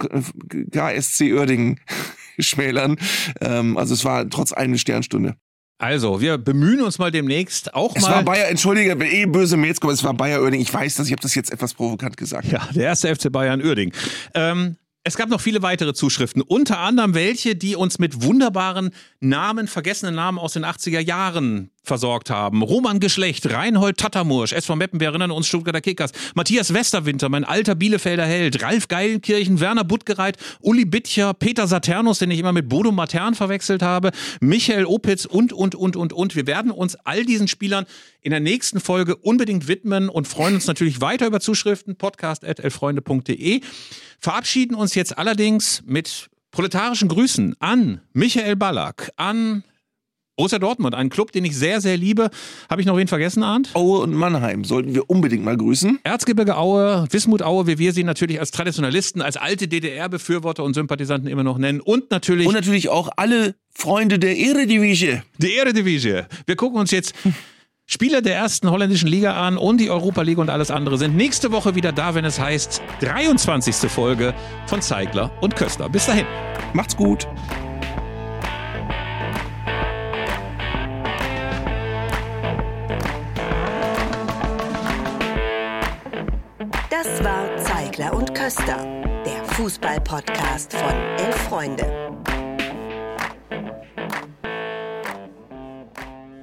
KSC Oerdingen schmälern. Ähm, also es war trotz allem eine Sternstunde. Also, wir bemühen uns mal demnächst auch Es mal. war Bayer, entschuldige, wenn eh böse Mails kommen, es war Bayer Oerdingen. Ich weiß das, ich habe das jetzt etwas provokant gesagt. Ja, der erste FC Bayern Uerding. Ähm, es gab noch viele weitere Zuschriften, unter anderem welche, die uns mit wunderbaren Namen, vergessenen Namen aus den 80er Jahren versorgt haben. Roman Geschlecht, Reinhold Tattermursch, SV Meppen, wir erinnern uns, Stuttgarter Kickers, Matthias Westerwinter, mein alter Bielefelder Held, Ralf Geilenkirchen, Werner Buttgereit, Uli Bittcher, Peter Saturnus, den ich immer mit Bodo Matern verwechselt habe, Michael Opitz und, und, und, und, und. Wir werden uns all diesen Spielern in der nächsten Folge unbedingt widmen und freuen uns natürlich weiter über Zuschriften, podcast.elfreunde.de. Verabschieden uns jetzt allerdings mit proletarischen Grüßen an Michael Ballack, an Borussia Dortmund, einen Club, den ich sehr, sehr liebe. Habe ich noch wen vergessen, Arndt? Aue und Mannheim sollten wir unbedingt mal grüßen. Erzgebirge Aue, Wismut Aue, wie wir sie natürlich als Traditionalisten, als alte DDR-Befürworter und Sympathisanten immer noch nennen. Und natürlich Und natürlich auch alle Freunde der Eredivisie. die Eredivisie. Wir gucken uns jetzt Spieler der ersten holländischen Liga an und die Europa League und alles andere sind nächste Woche wieder da, wenn es heißt 23. Folge von Zeigler und Köster. Bis dahin. Macht's gut. Das war Zeigler und Köster, der Fußball-Podcast von Elf Freunde.